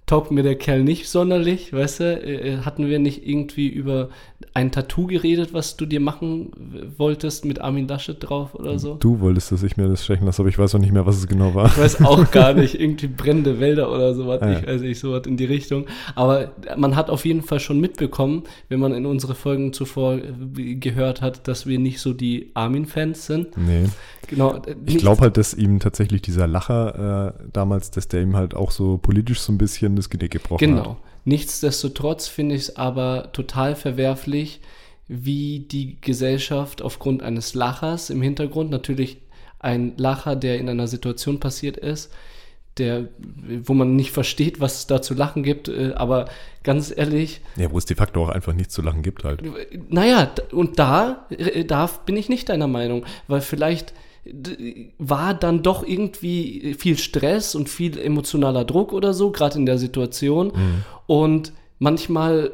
taugt mir der Kerl nicht sonderlich, weißt du? Äh, Hatten wir nicht irgendwie über ein Tattoo geredet, was du dir machen wolltest mit Armin Laschet drauf oder so? Du wolltest, dass ich mir das stechen lasse, aber ich weiß auch nicht mehr, was es genau war. Ich weiß auch gar nicht, irgendwie brennende Wälder oder sowas, Ah, ja. ich weiß nicht, sowas in die Richtung. Aber man hat auf jeden Fall schon mitbekommen, wenn man in unsere Folgen zuvor äh, gehört hat, dass wir nicht so die Armin-Fans sind. Nee. Genau. äh, Ich glaube halt, dass ihm tatsächlich dieser Lacher äh, damals, dass der ihm halt auch so politisch so ein bisschen das Genick gebrochen hat. Genau. Nichtsdestotrotz finde ich es aber total verwerflich, wie die Gesellschaft aufgrund eines Lachers im Hintergrund, natürlich ein Lacher, der in einer Situation passiert ist, der, wo man nicht versteht, was es da zu lachen gibt, äh, aber ganz ehrlich, Ja, wo es de facto auch einfach nichts zu lachen gibt halt. naja, und da, äh, da bin ich nicht deiner Meinung, weil vielleicht war dann doch irgendwie viel Stress und viel emotionaler Druck oder so, gerade in der Situation. Und manchmal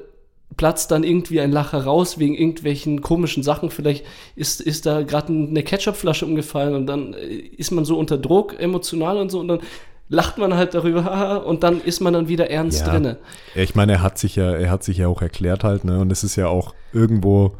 platzt dann irgendwie ein Lacher raus wegen irgendwelchen komischen Sachen. Vielleicht ist, ist da gerade eine Ketchupflasche umgefallen und dann äh, ist man so unter Druck, emotional und so, und dann lacht man halt darüber und dann ist man dann wieder ernst Ja. drinne. Ich meine, er hat sich ja, er hat sich ja auch erklärt halt, ne? Und es ist ja auch irgendwo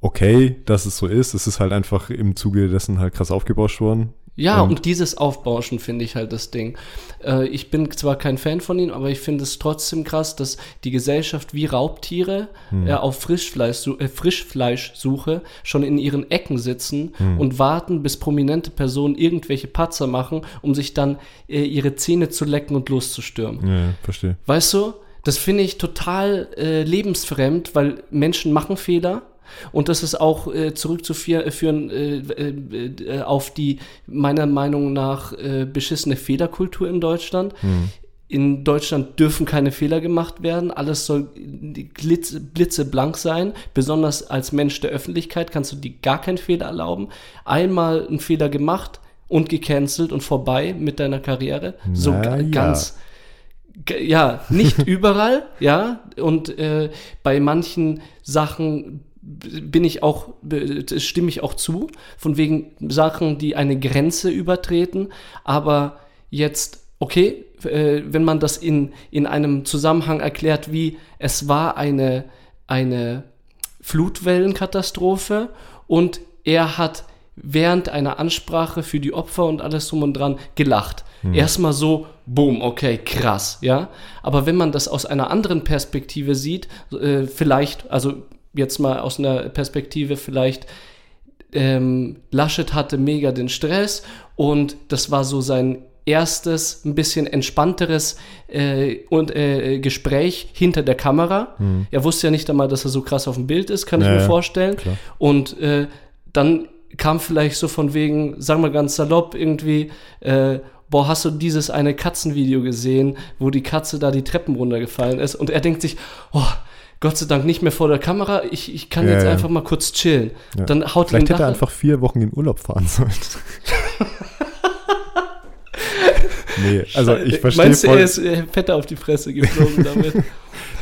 okay, dass es so ist. Es ist halt einfach im Zuge dessen halt krass aufgebauscht worden. Ja, Und- und, dieses Aufbauschen finde ich halt das Ding. Äh, ich bin zwar kein Fan von ihm, aber ich finde es trotzdem krass, dass die Gesellschaft wie Raubtiere äh, auf Frischfleisch, äh, Frischfleischsuche schon in ihren Ecken sitzen und warten, bis prominente Personen irgendwelche Patzer machen, um sich dann äh, ihre Zähne zu lecken und loszustürmen. Ja, ja, verstehe. Weißt du, das finde ich total äh, lebensfremd, weil Menschen machen Fehler. Und das ist auch äh, zurückzuführen äh, äh, äh, auf die meiner Meinung nach äh, beschissene Fehlerkultur in Deutschland. In Deutschland dürfen keine Fehler gemacht werden. Alles soll glitz, blitzeblank sein. Besonders als Mensch der Öffentlichkeit kannst du dir gar keinen Fehler erlauben. Einmal einen Fehler gemacht und gecancelt und vorbei mit deiner Karriere. So Na ga- ja. ganz ja, nicht überall, ja, und äh, bei manchen Sachen bin ich auch, stimme ich auch zu, von wegen Sachen, die eine Grenze übertreten, aber jetzt, okay, äh, wenn man das in, in einem Zusammenhang erklärt, wie es war eine, eine Flutwellenkatastrophe und er hat während einer Ansprache für die Opfer und alles drum und dran gelacht. Erstmal so, boom, okay, krass, ja. Aber wenn man das aus einer anderen Perspektive sieht, äh, vielleicht, also jetzt mal aus einer Perspektive vielleicht, ähm, Laschet hatte mega den Stress und das war so sein erstes, ein bisschen entspannteres äh, und, äh, Gespräch hinter der Kamera. Er wusste ja nicht einmal, dass er so krass auf dem Bild ist, kann ich Ja, mir vorstellen. klar. Und äh, dann kam vielleicht so von wegen, sagen wir ganz salopp, irgendwie, äh, boah, hast du dieses eine Katzenvideo gesehen, wo die Katze da die Treppen runtergefallen ist? Und er denkt sich, oh, Gott sei Dank nicht mehr vor der Kamera, ich, ich kann Ja, jetzt ja. einfach mal kurz chillen. Ja. Dann haut Vielleicht hätte er einfach vier Wochen in Urlaub fahren sollen. nee, also ich verstehe Meinst du, voll. er ist fetter auf die Fresse geflogen damit?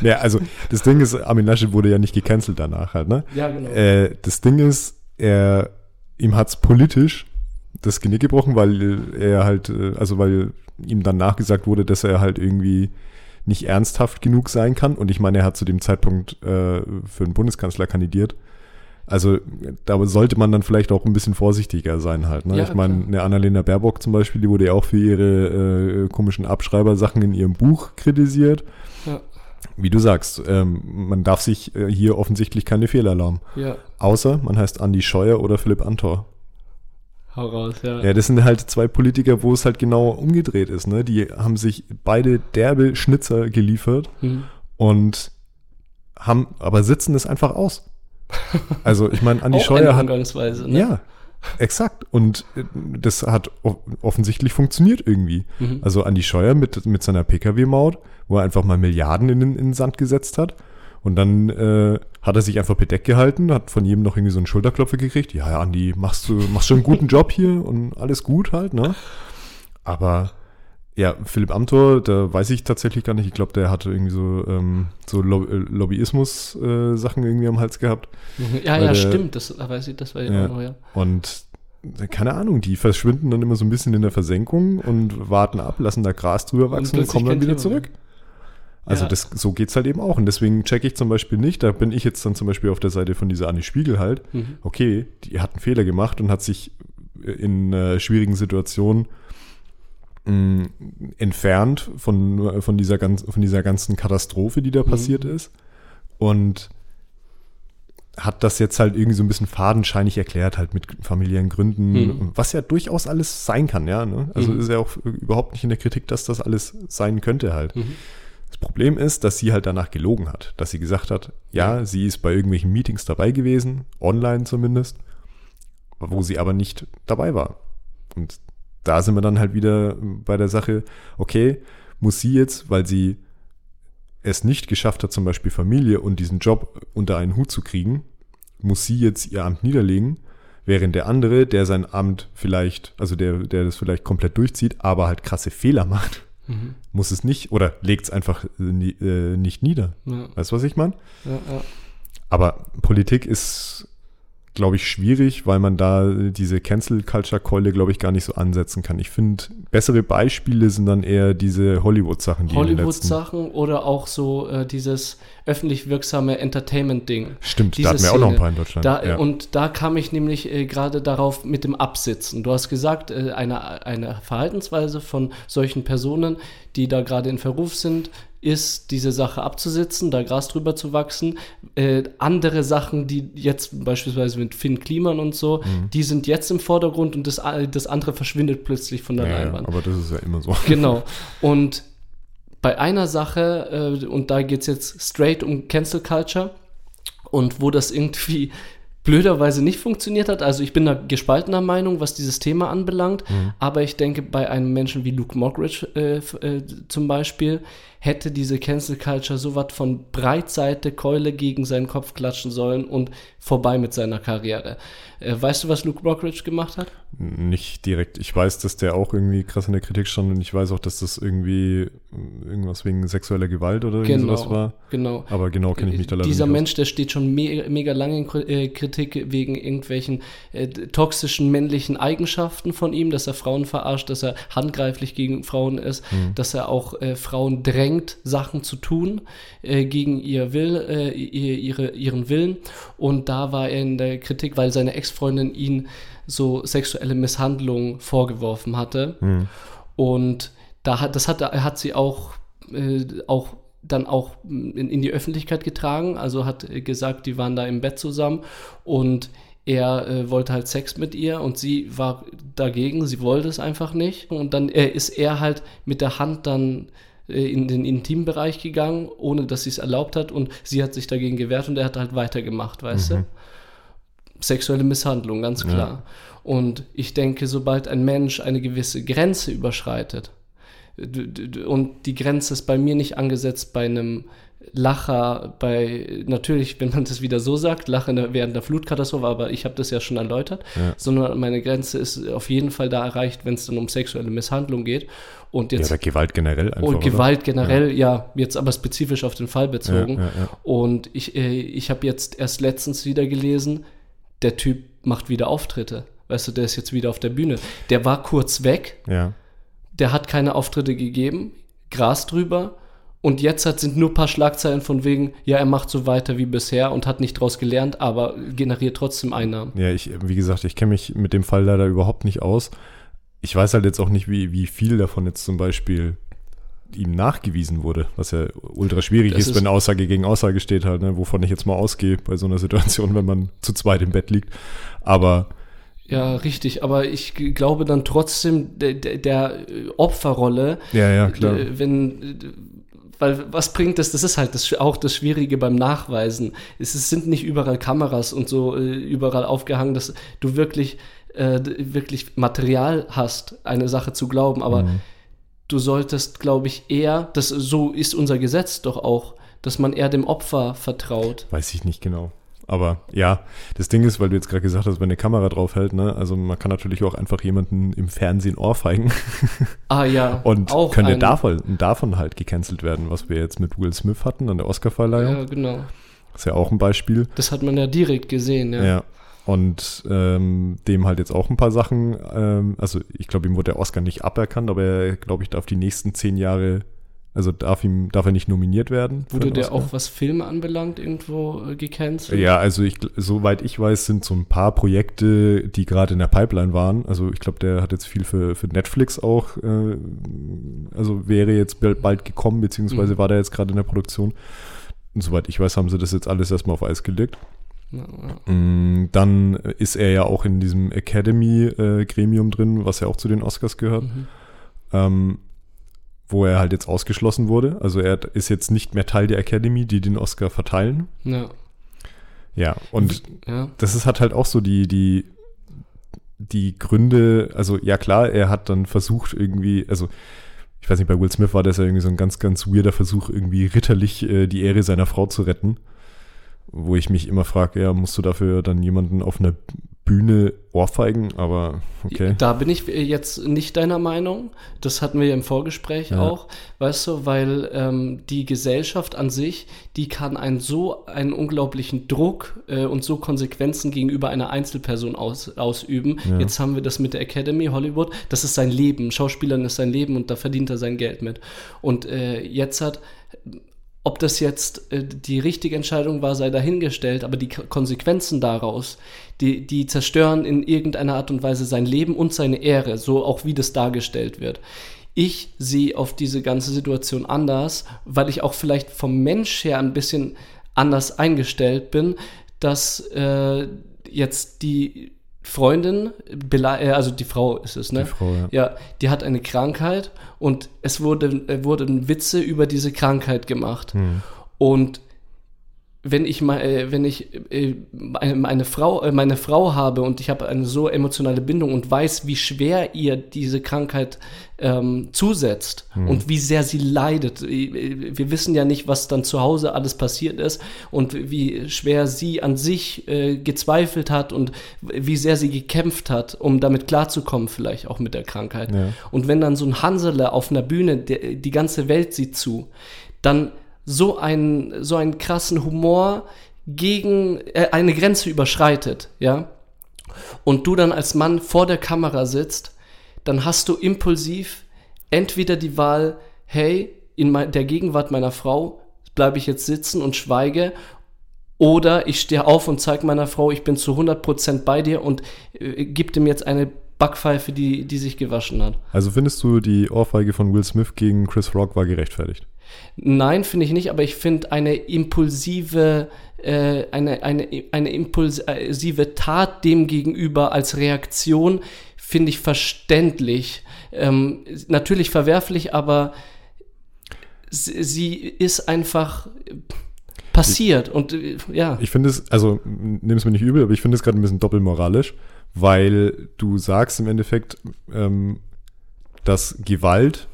Nee, also das Ding ist, Armin Laschet wurde ja nicht gecancelt danach halt, ne? ja, genau. Äh, das Ding ist, er, ihm hat's politisch das Genick gebrochen, weil er halt, äh, also weil ihm dann nachgesagt wurde, dass er halt irgendwie nicht ernsthaft genug sein kann. Und ich meine, er hat zu dem Zeitpunkt äh, für einen Bundeskanzler kandidiert. Also da sollte man dann vielleicht auch ein bisschen vorsichtiger sein halt. Ne? Ja, ich meine, eine Annalena Baerbock zum Beispiel, die wurde ja auch für ihre äh, komischen Abschreibersachen in ihrem Buch kritisiert. Ja, Wie du sagst, ähm, man darf sich äh, hier offensichtlich keine Fehler erlauben. ja, Außer man heißt Andi Scheuer oder Philipp Amthor. Hau raus, ja. Ja, das sind halt zwei Politiker, wo es halt genau umgedreht ist. Ne? Die haben sich beide derbe Schnitzer geliefert Hm. und haben, aber sitzen es einfach aus. Also ich meine, Andi Scheuer hat ne? Ja, exakt. Und äh, das hat offensichtlich funktioniert irgendwie. Mhm. Also Andi Scheuer mit, mit seiner Pkw-Maut, wo er einfach mal Milliarden in, den- in den Sand gesetzt hat. Und dann äh, hat er sich einfach bedeckt gehalten, hat von jedem noch irgendwie so einen Schulterklopfer gekriegt. Ja, ja, Andi, machst du machst schon einen guten Job hier und alles gut halt, ne? Aber ja, Philipp Amthor, da weiß ich tatsächlich gar nicht. Ich glaube, der hatte irgendwie so, ähm, so Lo äh, Lobbyismus-Sachen irgendwie am Hals gehabt. Mhm. Ja, ja, der- stimmt, das weiß ich, das war ja, Ja. auch noch, ja. Und äh, keine Ahnung, die verschwinden dann immer so ein bisschen in der Versenkung und warten ab, lassen da Gras drüber wachsen und, plötzlich kommen dann wieder Thema zurück. Also Ja. das, so geht's halt eben auch. Und deswegen checke ich zum Beispiel nicht, da bin ich jetzt dann zum Beispiel auf der Seite von dieser Annie Spiegel halt, Mhm. okay, die hat einen Fehler gemacht und hat sich in äh, schwierigen Situationen mh, entfernt von, von, dieser ganz, von dieser ganzen Katastrophe, die da passiert ist. Und hat das jetzt halt irgendwie so ein bisschen fadenscheinig erklärt, halt mit familiären Gründen, Mhm. was ja durchaus alles sein kann, ja. Ne? Also Mhm. ist ja auch überhaupt nicht in der Kritik, dass das alles sein könnte halt. Mhm. Problem ist, dass sie halt danach gelogen hat, dass sie gesagt hat, ja, sie ist bei irgendwelchen Meetings dabei gewesen, online zumindest, wo sie aber nicht dabei war. Und da sind wir dann halt wieder bei der Sache, okay, muss sie jetzt, weil sie es nicht geschafft hat, zum Beispiel Familie und diesen Job unter einen Hut zu kriegen, muss sie jetzt ihr Amt niederlegen, während der andere, der sein Amt vielleicht, also der, der das vielleicht komplett durchzieht, aber halt krasse Fehler macht, Mhm. muss es nicht oder legt es einfach äh, äh, nicht nieder. Ja, Weißt du, was ich meine? ja, ja. Aber Politik ist, glaube ich, schwierig, weil man da diese Cancel-Culture-Keule, glaube ich, gar nicht so ansetzen kann. Ich finde, bessere Beispiele sind dann eher diese Hollywood-Sachen, die. Hollywood-Sachen oder auch so äh, dieses öffentlich wirksame Entertainment-Ding. Stimmt, Diese da hatten wir auch noch ein Szene. paar in Deutschland. Da, ja. Und da kam ich nämlich äh, gerade darauf mit dem Absitzen. Du hast gesagt, äh, eine, eine Verhaltensweise von solchen Personen, die da gerade in Verruf sind, ist, diese Sache abzusitzen, da Gras drüber zu wachsen. Äh, andere Sachen, die jetzt beispielsweise mit Finn Kliman und so, Mhm. die sind jetzt im Vordergrund und das, a- das andere verschwindet plötzlich von der ja, ja, Leinwand. aber das ist ja immer so. Genau. Und bei einer Sache, äh, und da geht es jetzt straight um Cancel Culture, und wo das irgendwie blöderweise nicht funktioniert hat. Also ich bin da gespaltener Meinung, was dieses Thema anbelangt, aber ich denke, bei einem Menschen wie Luke Mockridge äh, äh, zum Beispiel hätte diese Cancel Culture so was von Breitseite Keule gegen seinen Kopf klatschen sollen und vorbei mit seiner Karriere. Äh, weißt du, was Luke Mockridge gemacht hat? Nicht direkt. Ich weiß, dass der auch irgendwie krass in der Kritik stand und ich weiß auch, dass das irgendwie äh, irgendwas wegen sexueller Gewalt oder irgend sowas war. genau. Aber genau kenne ich mich da leider Dieser nicht Mensch, der steht schon me mega lange in äh, Kritik wegen irgendwelchen äh, toxischen männlichen Eigenschaften von ihm, dass er Frauen verarscht, dass er handgreiflich gegen Frauen ist, Mhm. dass er auch äh, Frauen drängt, Sachen zu tun äh, gegen ihr Will, äh, ihr, ihre, ihren Willen. Und da war er in der Kritik, weil seine Ex-Freundin ihn so sexuelle Misshandlungen vorgeworfen hatte. Mhm. Und da hat, das hat, hat sie auch, äh, auch dann auch in, in die Öffentlichkeit getragen. Also hat gesagt, die waren da im Bett zusammen und er äh, wollte halt Sex mit ihr und sie war dagegen, sie wollte es einfach nicht. Und dann äh, ist er halt mit der Hand dann in den Intimbereich gegangen, ohne dass sie es erlaubt hat und sie hat sich dagegen gewehrt und er hat halt weitergemacht, weißt du? Sexuelle Misshandlung, ganz Ja. klar. Und ich denke, sobald ein Mensch eine gewisse Grenze überschreitet, und die Grenze ist bei mir nicht angesetzt bei einem Lacher, bei, natürlich, wenn man das wieder so sagt, der- während der Flutkatastrophe, aber ich habe das ja schon erläutert, Ja. sondern meine Grenze ist auf jeden Fall da erreicht, wenn es dann um sexuelle Misshandlung geht. Und Ja, jetzt oder Gewalt generell einfach. und oder? Gewalt generell, ja. jetzt aber spezifisch auf den Fall bezogen. Ja, ja, ja. Und ich, äh, ich habe jetzt erst letztens wieder gelesen, der Typ macht wieder Auftritte. Weißt du, der ist jetzt wieder auf der Bühne. Der war kurz weg, Ja. der hat keine Auftritte gegeben, Gras drüber Und jetzt hat, sind nur ein paar Schlagzeilen von wegen, ja, er macht so weiter wie bisher und hat nicht draus gelernt, aber generiert trotzdem Einnahmen. Ja, ich, wie gesagt, ich kenne mich mit dem Fall leider überhaupt nicht aus. Ich weiß halt jetzt auch nicht, wie, wie viel davon jetzt zum Beispiel ihm nachgewiesen wurde, was ja ultra schwierig ist, ist- wenn Aussage gegen Aussage steht halt, ne, wovon ich jetzt mal ausgehe bei so einer Situation, wenn man zu zweit im Bett liegt. Aber Ja, richtig, aber ich glaube dann trotzdem der, der, der Opferrolle, ja, ja, klar. wenn, weil was bringt das? Das ist halt das, auch das Schwierige beim Nachweisen. Es ist, sind nicht überall Kameras und so äh, überall aufgehangen, dass du wirklich, äh, wirklich Material hast, eine Sache zu glauben, aber Mhm. du solltest, glaube ich, eher, das so ist unser Gesetz doch auch, dass man eher dem Opfer vertraut. Weiß ich nicht genau. Aber ja, das Ding ist, weil du jetzt gerade gesagt hast, wenn eine Kamera drauf hält, ne, also man kann natürlich auch einfach jemanden im Fernsehen ohrfeigen Ah ja, und auch könnte ein- davon, davon halt gecancelt werden, was wir jetzt mit Will Smith hatten an der Oscarverleihung. Ja, genau. Ist ja auch ein Beispiel. Das hat man ja direkt gesehen, ja. Ja. Und ähm, dem halt jetzt auch ein paar Sachen, ähm, also ich glaube, ihm wurde der Oscar nicht aberkannt, aber er, glaube ich, darf die nächsten zehn Jahre, also darf ihm, darf er nicht nominiert werden. Wurde der Oscar. auch, was Filme anbelangt, irgendwo äh, gecancelt? Ja, also ich, soweit ich weiß, sind so ein paar Projekte, die gerade in der Pipeline waren. Also ich glaube, der hat jetzt viel für, für Netflix auch, äh, also wäre jetzt bald bald gekommen, beziehungsweise Mhm. war der jetzt gerade in der Produktion. Und soweit ich weiß, haben sie das jetzt alles erstmal auf Eis gelegt. Mm, Dann ist er ja auch in diesem Academy-Gremium drin, was ja auch zu den Oscars gehört, Mhm. ähm, wo er halt jetzt ausgeschlossen wurde. Also er ist jetzt nicht mehr Teil der Academy, die den Oscar verteilen. ja. Ja, und ja. das ist hat halt auch so die, die, die Gründe, also ja klar, er hat dann versucht irgendwie, also ich weiß nicht, bei Will Smith war das ja irgendwie so ein ganz, ganz weirder Versuch, irgendwie ritterlich äh, die Ehre seiner Frau zu retten. Wo ich mich immer frage, ja, musst du dafür dann jemanden auf einer Bühne ohrfeigen? Aber okay. Da bin ich jetzt nicht deiner Meinung. Das hatten wir ja im Vorgespräch Ja. auch, weißt du, weil ähm, die Gesellschaft an sich, die kann einen so einen unglaublichen Druck äh, und so Konsequenzen gegenüber einer Einzelperson aus, ausüben. Ja. Jetzt haben wir das mit der Academy Hollywood. Das ist sein Leben. Schauspielern ist sein Leben und da verdient er sein Geld mit. Und äh, jetzt hat ob das jetzt äh, die richtige Entscheidung war, sei dahingestellt, aber die K- Konsequenzen daraus, die, die zerstören in irgendeiner Art und Weise sein Leben und seine Ehre, so auch wie das dargestellt wird. Ich sehe auf diese ganze Situation anders, weil ich auch vielleicht vom Mensch her ein bisschen anders eingestellt bin, dass äh, jetzt die Freundin, äh, also die Frau ist es, ne? Die Frau, ja. Ja, die hat eine Krankheit und es wurde, äh, wurden Witze über diese Krankheit gemacht. Hm. Und wenn ich mal, äh, wenn ich äh, eine, eine Frau, äh, meine Frau habe und ich habe eine so emotionale Bindung und weiß, wie schwer ihr diese Krankheit ähm, zusetzt und wie sehr sie leidet. Äh, Wir wissen ja nicht, was dann zu Hause alles passiert ist und wie schwer sie an sich äh, gezweifelt hat und wie sehr sie gekämpft hat, um damit klarzukommen, vielleicht auch mit der Krankheit. Ja. Und wenn dann so ein Hansele auf einer Bühne, der, die ganze Welt sieht zu, dann so einen, so einen krassen Humor gegen äh, eine Grenze überschreitet, ja, und du dann als Mann vor der Kamera sitzt, dann hast du impulsiv entweder die Wahl, hey, in der Gegenwart meiner Frau bleibe ich jetzt sitzen und schweige, oder ich stehe auf und zeige meiner Frau, ich bin zu 100% bei dir und äh, gib dem jetzt eine Backpfeife, die, die sich gewaschen hat. Also findest du, die Ohrfeige von Will Smith gegen Chris Rock war gerechtfertigt? Nein, finde ich nicht, aber ich finde eine impulsive, äh, eine, eine, eine impulsive Tat dem gegenüber als Reaktion finde ich verständlich. Ähm, natürlich verwerflich, aber sie, ist einfach passiert und äh, ja. Ich finde es, also nimm es mir nicht übel, aber ich finde es gerade ein bisschen doppelmoralisch, weil du sagst im Endeffekt, ähm, dass Gewalt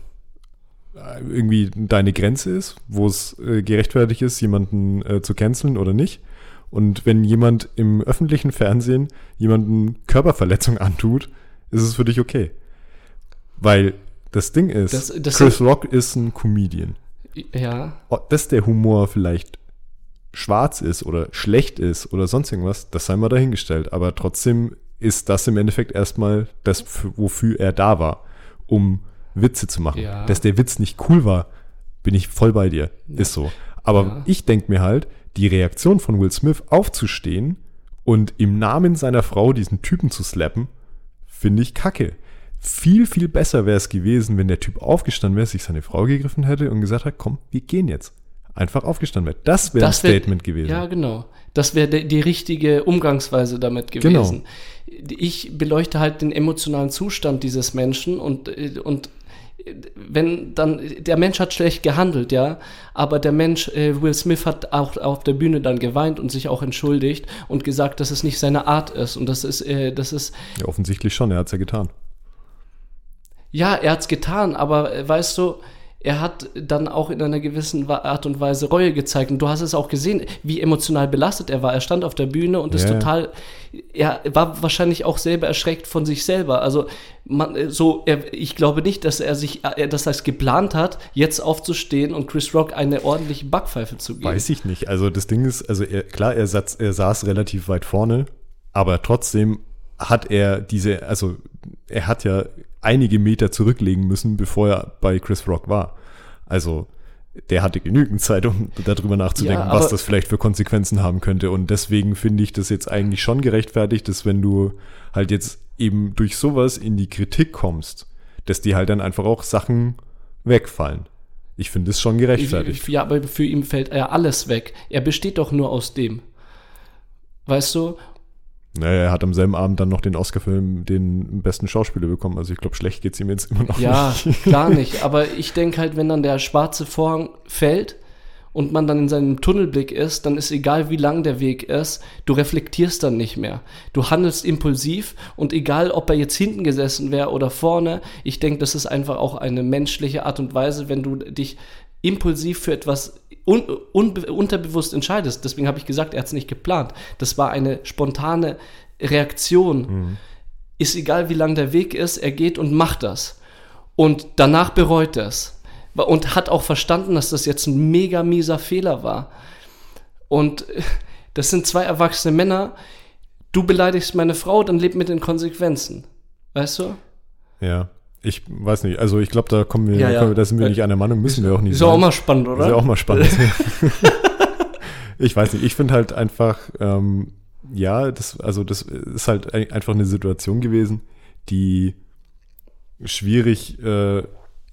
irgendwie deine Grenze ist, wo es äh, gerechtfertigt ist, jemanden äh, zu canceln oder nicht. Und wenn jemand im öffentlichen Fernsehen jemanden Körperverletzung antut, ist es für dich okay. Weil das Ding ist, Das- das Chris sind- Rock ist ein Comedian. ja. Ob dass der Humor vielleicht schwarz ist oder schlecht ist oder sonst irgendwas, das sei mal dahingestellt. Aber trotzdem ist das im Endeffekt erstmal das, für- wofür er da war, um Witze zu machen. Ja. Dass der Witz nicht cool war, Bin ich voll bei dir. Ist so. Aber Ja. ich denke mir halt, die Reaktion von Will Smith aufzustehen und im Namen seiner Frau diesen Typen zu slappen, finde ich kacke. Viel, viel besser wäre es gewesen, wenn der Typ aufgestanden wäre, sich seine Frau gegriffen hätte und gesagt hat, komm, wir gehen jetzt. Einfach aufgestanden wäre. Das wäre ein Das wär- Statement gewesen. Ja, genau. Das wäre die, richtige Umgangsweise damit Genau. gewesen. Ich beleuchte halt den emotionalen Zustand dieses Menschen und, äh, und wenn dann, der Mensch hat schlecht gehandelt, ja, aber der Mensch, äh, Will Smith hat auch auf der Bühne dann geweint und sich auch entschuldigt und gesagt, dass es nicht seine Art ist und das ist, äh, das ist, Ja, offensichtlich schon, er hat es ja getan. ja, er hat's getan, aber äh, weißt du, er hat dann auch in einer gewissen Art und Weise Reue gezeigt. Und du hast es auch gesehen, wie emotional belastet er war. Er stand auf der Bühne und ist Ja, ja. total, er war wahrscheinlich auch selber erschreckt von sich selber. Also man, so, er, ich glaube nicht, dass er sich, äh, dass er es geplant hat, jetzt aufzustehen und Chris Rock eine ordentliche Backpfeife zu geben. Weiß ich nicht. Also das Ding ist, also er, klar, er, satz, er saß relativ weit vorne, aber trotzdem hat er diese, also er hat ja einige Meter zurücklegen müssen, bevor er bei Chris Rock war. Also der hatte genügend Zeit, um darüber nachzudenken, Ja, was das vielleicht für Konsequenzen haben könnte. Und deswegen finde ich das jetzt eigentlich schon gerechtfertigt, dass wenn du halt jetzt eben durch sowas in die Kritik kommst, dass dir halt dann einfach auch Sachen wegfallen. Ich finde es schon gerechtfertigt. Ja, aber für ihn fällt ja alles weg. Er besteht doch nur aus dem. Weißt du? Naja, er hat am selben Abend dann noch den Oscar-Film den besten Schauspieler bekommen. Also ich glaube, schlecht geht's ihm jetzt immer noch Ja, nicht. gar nicht. Aber ich denke halt, wenn dann der schwarze Vorhang fällt und man dann in seinem Tunnelblick ist, dann ist egal, wie lang der Weg ist, du reflektierst dann nicht mehr. Du handelst impulsiv und egal, ob er jetzt hinten gesessen wäre oder vorne, ich denke, das ist einfach auch eine menschliche Art und Weise, wenn du dich impulsiv für etwas un unbe unterbewusst entscheidest. Deswegen habe ich gesagt, er hat es nicht geplant. Das war eine spontane Reaktion. Ist egal, wie lang der Weg ist, er geht und macht das. Und danach bereut er es. Und hat auch verstanden, dass das jetzt ein mega mieser Fehler war. Und das sind zwei erwachsene Männer. Du beleidigst meine Frau, dann leb mit den Konsequenzen. Weißt du? Ja, ich weiß nicht. Also ich glaube, da kommen wir, Ja, ja. kommen wir- da sind wir nicht einer Meinung, müssen wir auch nicht Ist ja auch mal spannend, oder? Ist ja auch mal spannend. ich weiß nicht, ich finde halt einfach, ähm, ja, das, also das ist halt ein- einfach eine Situation gewesen, die schwierig äh,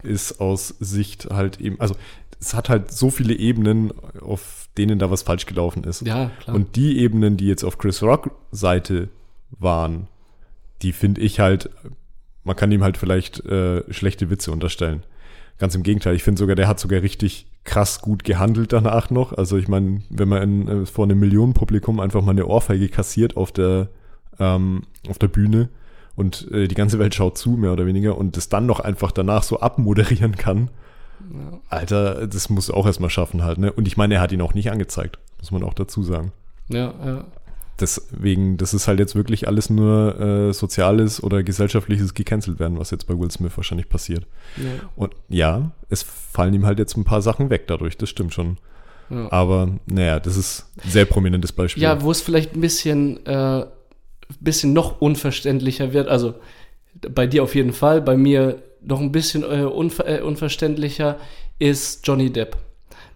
ist aus Sicht halt eben, also es hat halt so viele Ebenen, auf denen da was falsch gelaufen ist. Ja, klar. Und die Ebenen, die jetzt auf Chris Rock Seite waren, die finde ich halt, man kann ihm halt vielleicht äh, schlechte Witze unterstellen. Ganz im Gegenteil, ich finde sogar, der hat sogar richtig krass gut gehandelt danach noch. Also ich meine, wenn man in, äh, vor einem Millionenpublikum einfach mal eine Ohrfeige kassiert auf der, ähm, auf der Bühne und äh, die ganze Welt schaut zu, mehr oder weniger, und das dann noch einfach danach so abmoderieren kann, Alter, das muss auch erstmal schaffen halt, ne? Und ich meine, er hat ihn auch nicht angezeigt, muss man auch dazu sagen. ja, ja. Deswegen, das ist halt jetzt wirklich alles nur äh, soziales oder gesellschaftliches gecancelt werden, was jetzt bei Will Smith wahrscheinlich passiert. ja. Und ja, es fallen ihm halt jetzt ein paar Sachen weg dadurch, das stimmt schon. Ja. Aber naja, das ist ein sehr prominentes Beispiel. Ja, wo es vielleicht ein bisschen, äh, bisschen noch unverständlicher wird. Also bei dir auf jeden Fall, bei mir noch ein bisschen äh, unver äh, unverständlicher ist Johnny Depp.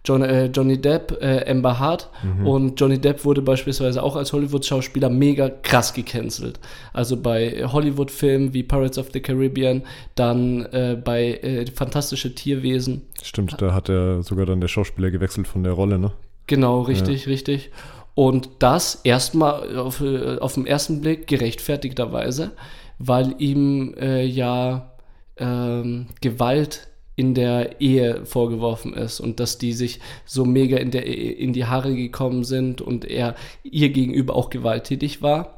John, äh, Johnny Depp, äh, Amber Hart und Johnny Depp wurde beispielsweise auch als Hollywood-Schauspieler mega krass gecancelt. Also bei Hollywood-Filmen wie Pirates of the Caribbean, dann äh, bei äh, Fantastische Tierwesen, Stimmt, da hat er sogar dann der Schauspieler gewechselt von der Rolle, ne? Genau, richtig, richtig. Und das erstmal auf, äh, auf den ersten Blick gerechtfertigterweise, weil ihm äh, ja ähm, Gewalt in der Ehe vorgeworfen ist und dass die sich so mega in, der, in die Haare gekommen sind und er ihr gegenüber auch gewalttätig war.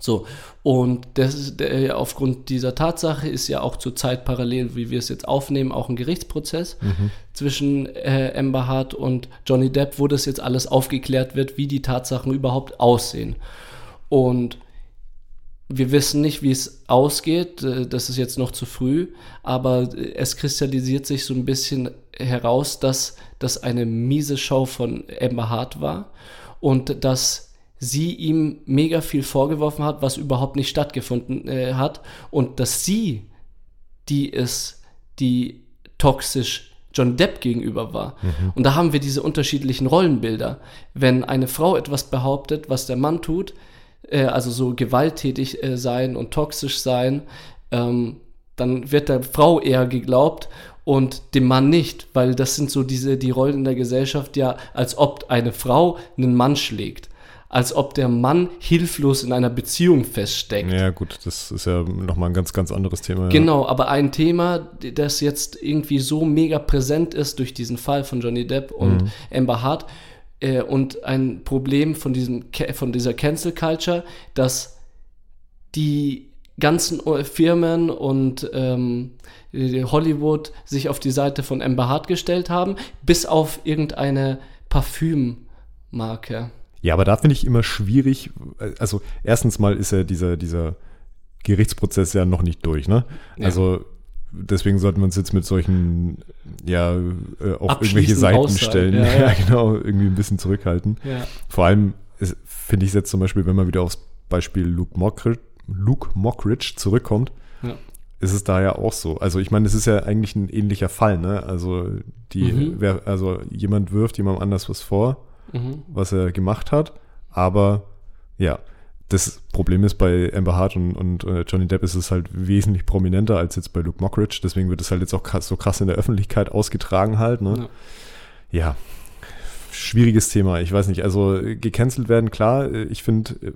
So, und das ist, äh, aufgrund dieser Tatsache ist ja auch zurzeit parallel, wie wir es jetzt aufnehmen, auch ein Gerichtsprozess zwischen äh, Amber Hart und Johnny Depp, wo das jetzt alles aufgeklärt wird, wie die Tatsachen überhaupt aussehen. Und wir wissen nicht, wie es ausgeht, äh, das ist jetzt noch zu früh, aber äh, es kristallisiert sich so ein bisschen heraus, dass das eine miese Show von Amber Hart war und dass sie ihm mega viel vorgeworfen hat, was überhaupt nicht stattgefunden äh, hat und dass sie die ist, die toxisch John Depp gegenüber war. Und da haben wir diese unterschiedlichen Rollenbilder. Wenn eine Frau etwas behauptet, was der Mann tut, äh, also so gewalttätig äh, sein und toxisch sein, ähm, dann wird der Frau eher geglaubt und dem Mann nicht, weil das sind so diese die Rollen in der Gesellschaft ja, als ob eine Frau einen Mann schlägt, als ob der Mann hilflos in einer Beziehung feststeckt. Ja, gut, das ist ja nochmal ein ganz, ganz anderes Thema. Genau, aber ein Thema, das jetzt irgendwie so mega präsent ist durch diesen Fall von Johnny Depp und Amber Hart äh, und ein Problem von, diesem, von dieser Cancel Culture, dass die ganzen Firmen und ähm, Hollywood sich auf die Seite von Amber Hart gestellt haben, bis auf irgendeine Parfümmarke. Ja, aber da finde ich immer schwierig. Also, erstens mal ist ja dieser, dieser Gerichtsprozess ja noch nicht durch, ne? Ja. Also, deswegen sollten wir uns jetzt mit solchen, ja, äh, auf irgendwelche Seiten Aussagen, stellen. ja, Ja, ja. genau, irgendwie ein bisschen zurückhalten. Ja. Vor allem finde ich es jetzt zum Beispiel, wenn man wieder aufs Beispiel Luke Mockridge, Luke Mockridge zurückkommt, Ja. ist es da ja auch so. Also ich meine, es ist ja eigentlich ein ähnlicher Fall, ne? Also die, Mhm. wer, also jemand wirft jemandem anders was vor, Mhm. was er gemacht hat, aber ja, das Problem ist bei Amber Hart und, und äh, Johnny Depp ist es halt wesentlich prominenter als jetzt bei Luke Mockridge, deswegen wird es halt jetzt auch krass, so krass in der Öffentlichkeit ausgetragen halt, ne? Ja. ja, schwieriges Thema. Ich weiß nicht, also äh, gecancelt werden, klar. Äh, Ich finde, äh,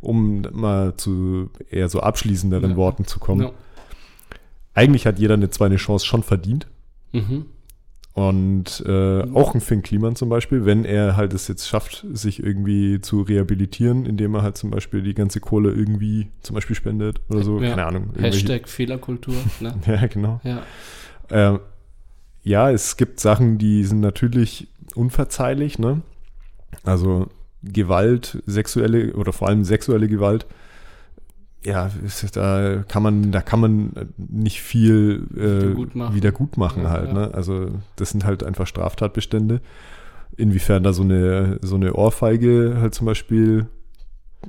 um mal zu eher so abschließenderen Ja. Worten zu kommen, Ja. eigentlich hat jeder eine zweite Chance schon verdient. Mhm. Und äh, auch ein Finn Kliman zum Beispiel, wenn er halt es jetzt schafft, sich irgendwie zu rehabilitieren, indem er halt zum Beispiel die ganze Kohle irgendwie zum Beispiel spendet oder so, Ja. keine Ahnung. Hashtag Fehlerkultur. Ne? Ja, genau. Ja. Ähm, ja, es gibt Sachen, die sind natürlich unverzeihlich, ne? Also Gewalt, sexuelle oder vor allem sexuelle Gewalt. Ja, ist, da kann man, da kann man nicht viel äh, gut wieder gut machen Ja, halt, ja. ne? Also das sind halt einfach Straftatbestände. Inwiefern da so eine so eine Ohrfeige halt zum Beispiel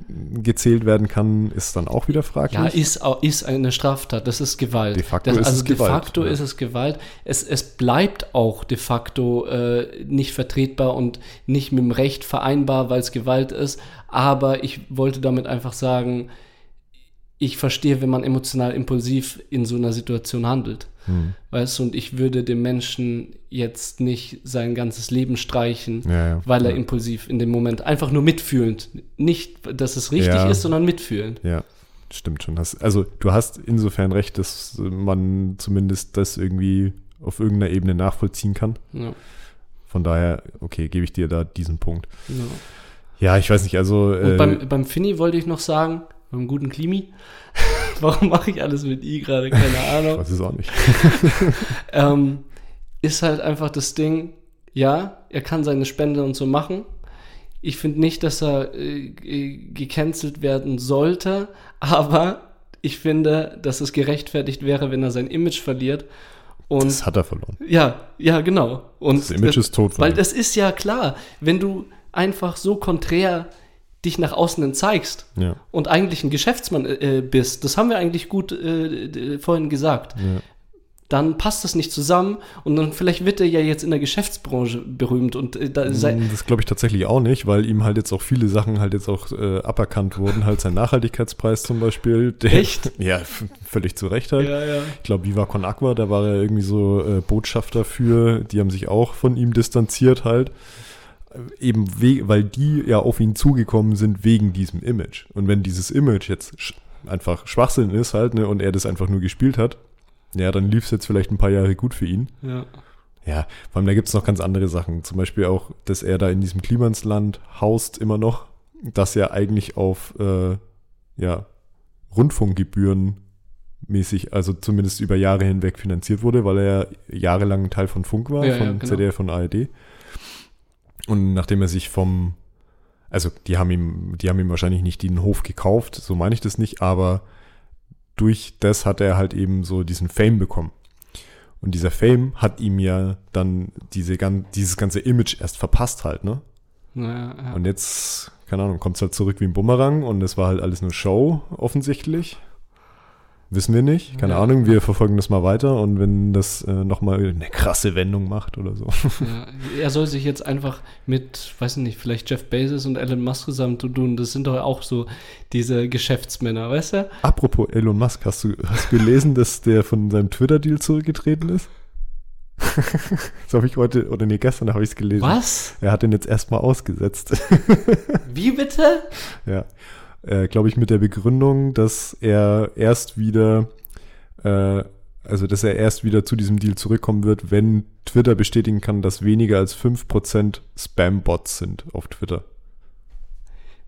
gezählt werden kann, ist dann auch wieder fraglich. Ja, ist, ist eine Straftat, das ist Gewalt. De facto das, ist also es de Gewalt, facto ja. ist es Gewalt. Es, es bleibt auch de facto äh, nicht vertretbar und nicht mit dem Recht vereinbar, weil es Gewalt ist. Aber ich wollte damit einfach sagen, ich verstehe, wenn man emotional impulsiv in so einer Situation handelt. Hm. Weißt du, und ich würde dem Menschen jetzt nicht sein ganzes Leben streichen, Ja, ja. weil er ja. impulsiv in dem Moment einfach nur mitfühlend. Nicht, dass es richtig ist, sondern mitfühlend. Ja, stimmt schon. Also du hast insofern recht, dass man zumindest das irgendwie auf irgendeiner Ebene nachvollziehen kann. Von daher, okay, gebe ich dir da diesen Punkt. ja. Ich weiß nicht, also Und äh, beim, beim Finny wollte ich noch sagen, beim guten Klimi, warum mache ich alles mit I gerade? Keine ich Ahnung. weiß es auch nicht. ähm, ist halt einfach das Ding, ja, er kann seine Spende und so machen. Ich finde nicht, dass er äh, ge- gecancelt werden sollte, aber ich finde, dass es gerechtfertigt wäre, wenn er sein Image verliert. Und Das hat er verloren. ja, ja, genau. Und Das Image ist tot. Weil das ist ja klar, wenn du einfach so konträr dich nach außen hin zeigst ja, und eigentlich ein Geschäftsmann äh, bist, das haben wir eigentlich gut äh, vorhin gesagt, ja. dann passt das nicht zusammen und dann vielleicht wird er ja jetzt in der Geschäftsbranche berühmt und äh, da Mm, Das glaube ich tatsächlich auch nicht, weil ihm halt jetzt auch viele Sachen halt jetzt auch äh, aberkannt wurden. Halt sein Nachhaltigkeitspreis zum Beispiel. Der, Echt? Ja, völlig zu Recht halt. ja, ja. Ich glaube, Viva Con Aqua, da war er irgendwie so äh, Botschafter für, die haben sich auch von ihm distanziert halt. Eben we weil die ja auf ihn zugekommen sind wegen diesem Image. Und wenn dieses Image jetzt sch einfach Schwachsinn ist halt, ne, und er das einfach nur gespielt hat, ja, dann lief es jetzt vielleicht ein paar Jahre gut für ihn. ja. Ja, vor allem da gibt es noch ganz andere Sachen. Zum Beispiel auch, dass er da in diesem Klimansland haust immer noch, das ja eigentlich auf äh, ja, Rundfunkgebühren mäßig, also zumindest über Jahre hinweg finanziert wurde, weil er ja jahrelang ein Teil von Funk war, Ja, ja, von genau. ZDF und ARD. Und nachdem er sich vom, also die haben ihm, die haben ihm wahrscheinlich nicht den Hof gekauft, so meine ich das nicht, aber durch das hat er halt eben so diesen Fame bekommen. Und dieser Fame hat ihm ja dann diese, dieses ganze Image erst verpasst halt, ne? Ja, ja. Und jetzt, keine Ahnung, kommt es halt zurück wie ein Bumerang und es war halt alles nur Show, offensichtlich. Wissen wir nicht, keine Ja. Ahnung. Wir verfolgen das mal weiter und wenn das äh, nochmal eine krasse Wendung macht oder so. Ja, er soll sich jetzt einfach mit, weiß ich nicht, vielleicht Jeff Bezos und Elon Musk zusammen tun. Das sind doch auch so diese Geschäftsmänner, weißt du? Apropos Elon Musk, hast du, hast du gelesen, dass der von seinem Twitter-Deal zurückgetreten ist? das habe ich heute, oder nee, gestern habe ich es gelesen. Was? Er hat den jetzt erstmal ausgesetzt. Wie bitte? ja. Äh, Glaube ich mit der Begründung, dass er erst wieder, äh, also dass er erst wieder zu diesem Deal zurückkommen wird, wenn Twitter bestätigen kann, dass weniger als 5% Spam-Bots sind auf Twitter.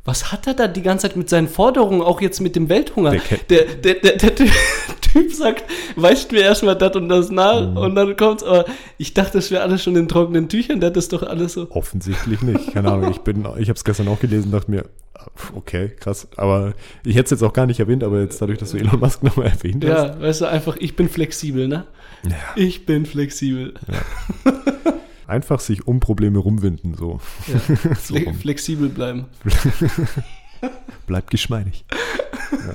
Was hat er da die ganze Zeit mit seinen Forderungen, auch jetzt mit dem Welthunger? Der Der, der, der, der, Ty- Typ sagt, weicht mir erstmal das und das nach Mhm. und dann kommt's, aber ich dachte, das wäre alles schon in trockenen Tüchern, der hat das doch alles so. Offensichtlich nicht. Keine Ahnung. Ich bin, ich habe es gestern auch gelesen, dachte mir, okay, krass. Aber ich hätte es jetzt auch gar nicht erwähnt, aber jetzt dadurch, dass du Elon Musk nochmal erwähnt hast. Ja, weißt du, einfach, ich bin flexibel, ne? Ja. Ich bin flexibel. Einfach sich um Probleme rumwinden, so. Ja. so Fle rum. flexibel bleiben. Bleibt geschmeidig. ja.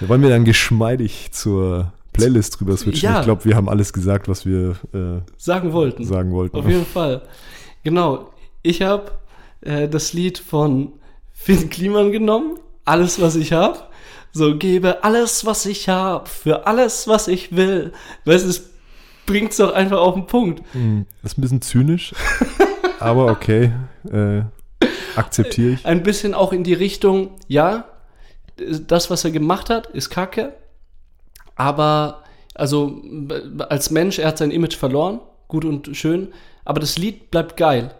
Wir wollen wir dann geschmeidig zur Playlist drüber switchen. Ja. Ich glaube, wir haben alles gesagt, was wir äh, Sagen wollten. sagen wollten. Auf jeden Fall. Genau. Ich habe äh, das Lied von Finn Kliman genommen. Alles, was ich habe. So, gebe alles, was ich habe, für alles, was ich will. Weißt du, es bringt's doch einfach auf den Punkt. Hm, ist ein bisschen zynisch, aber okay. Äh, akzeptiere ich. Ein bisschen auch in die Richtung, ja, das, was er gemacht hat, ist kacke. Aber, also, als Mensch, er hat sein Image verloren. Gut und schön. Aber das Lied bleibt geil.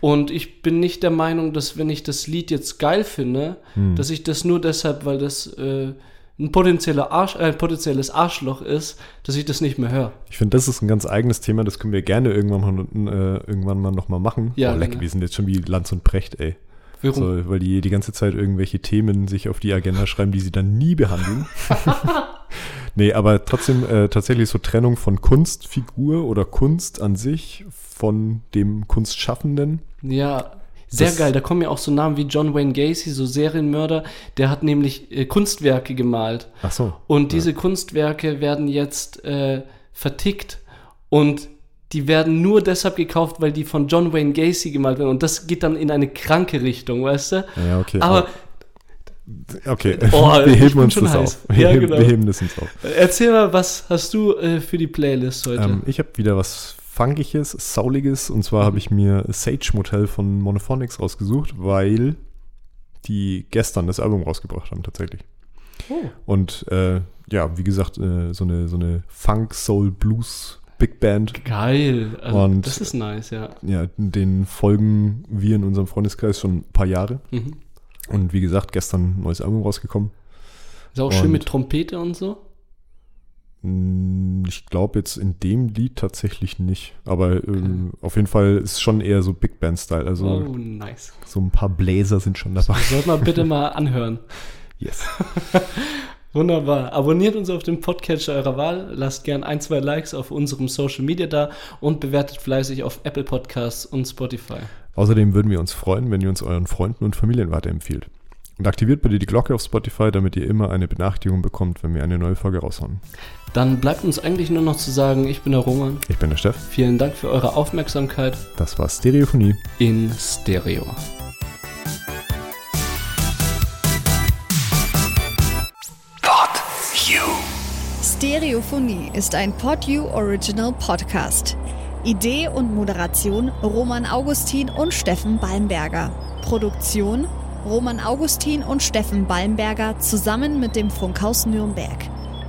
Und ich bin nicht der Meinung, dass wenn ich das Lied jetzt geil finde, dass ich das nur deshalb, weil das äh, ein potenzieller Arsch, äh, ein potenzielles Arschloch ist, dass ich das nicht mehr höre. Ich finde, das ist ein ganz eigenes Thema, das können wir gerne irgendwann mal, äh, irgendwann mal nochmal machen. Ja, Boah, leck, gerne. wir sind jetzt schon wie Lanz und Precht, ey. Warum? So, weil die die ganze Zeit irgendwelche Themen sich auf die Agenda schreiben, die sie dann nie behandeln. nee, aber trotzdem äh, tatsächlich so Trennung von Kunstfigur oder Kunst an sich von dem Kunstschaffenden. Ja, sehr Das- geil. Da kommen ja auch so Namen wie John Wayne Gacy, so Serienmörder. Der hat nämlich äh, Kunstwerke gemalt. Ach so. Und diese Kunstwerke werden jetzt äh, vertickt und die werden nur deshalb gekauft, weil die von John Wayne Gacy gemalt werden. Und das geht dann in eine kranke Richtung, weißt du? Ja, okay. Aber okay, Oh, wir heben uns das heiß. auf. Wir, Ja, heben, genau. wir heben das uns auf. erzähl mal, was hast du äh, für die Playlist heute? Ähm, ich habe wieder was Funkiges, Sauliges. Und zwar habe ich mir Sage Motel von Monophonics rausgesucht, weil die gestern das Album rausgebracht haben, tatsächlich. oh. Und äh, ja, wie gesagt, äh, so eine, so eine Funk, Soul, Blues Big Band. Geil. Also, Und- das ist nice, ja. Ja, den folgen wir in unserem Freundeskreis schon ein paar Jahre. Mhm. Und wie gesagt, gestern ein neues Album rausgekommen. Ist auch schön Und- mit Trompete und so. Mm, Ich glaube jetzt in dem Lied tatsächlich nicht. Aber ähm, auf jeden Fall ist schon eher so Big Band-Style. Also oh, nice. so ein paar Bläser sind schon dabei. Sollte man bitte mal anhören. Yes. Wunderbar. Abonniert uns auf dem Podcatcher eurer Wahl, lasst gern ein, zwei Likes auf unserem Social Media da und bewertet fleißig auf Apple Podcasts und Spotify. Außerdem würden wir uns freuen, wenn ihr uns euren Freunden und Familien weiterempfiehlt. Und aktiviert bitte die Glocke auf Spotify, damit ihr immer eine Benachrichtigung bekommt, wenn wir eine neue Folge raushauen. Dann bleibt uns eigentlich nur noch zu sagen, ich bin der Roman. Ich bin der Steff. Vielen Dank für eure Aufmerksamkeit Das war Stereophonie. in Stereo. Stereophonie ist ein PodU Original Podcast. Idee und Moderation Roman Augustin und Steffen Balmberger. Produktion Roman Augustin und Steffen Balmberger zusammen mit dem Funkhaus Nürnberg.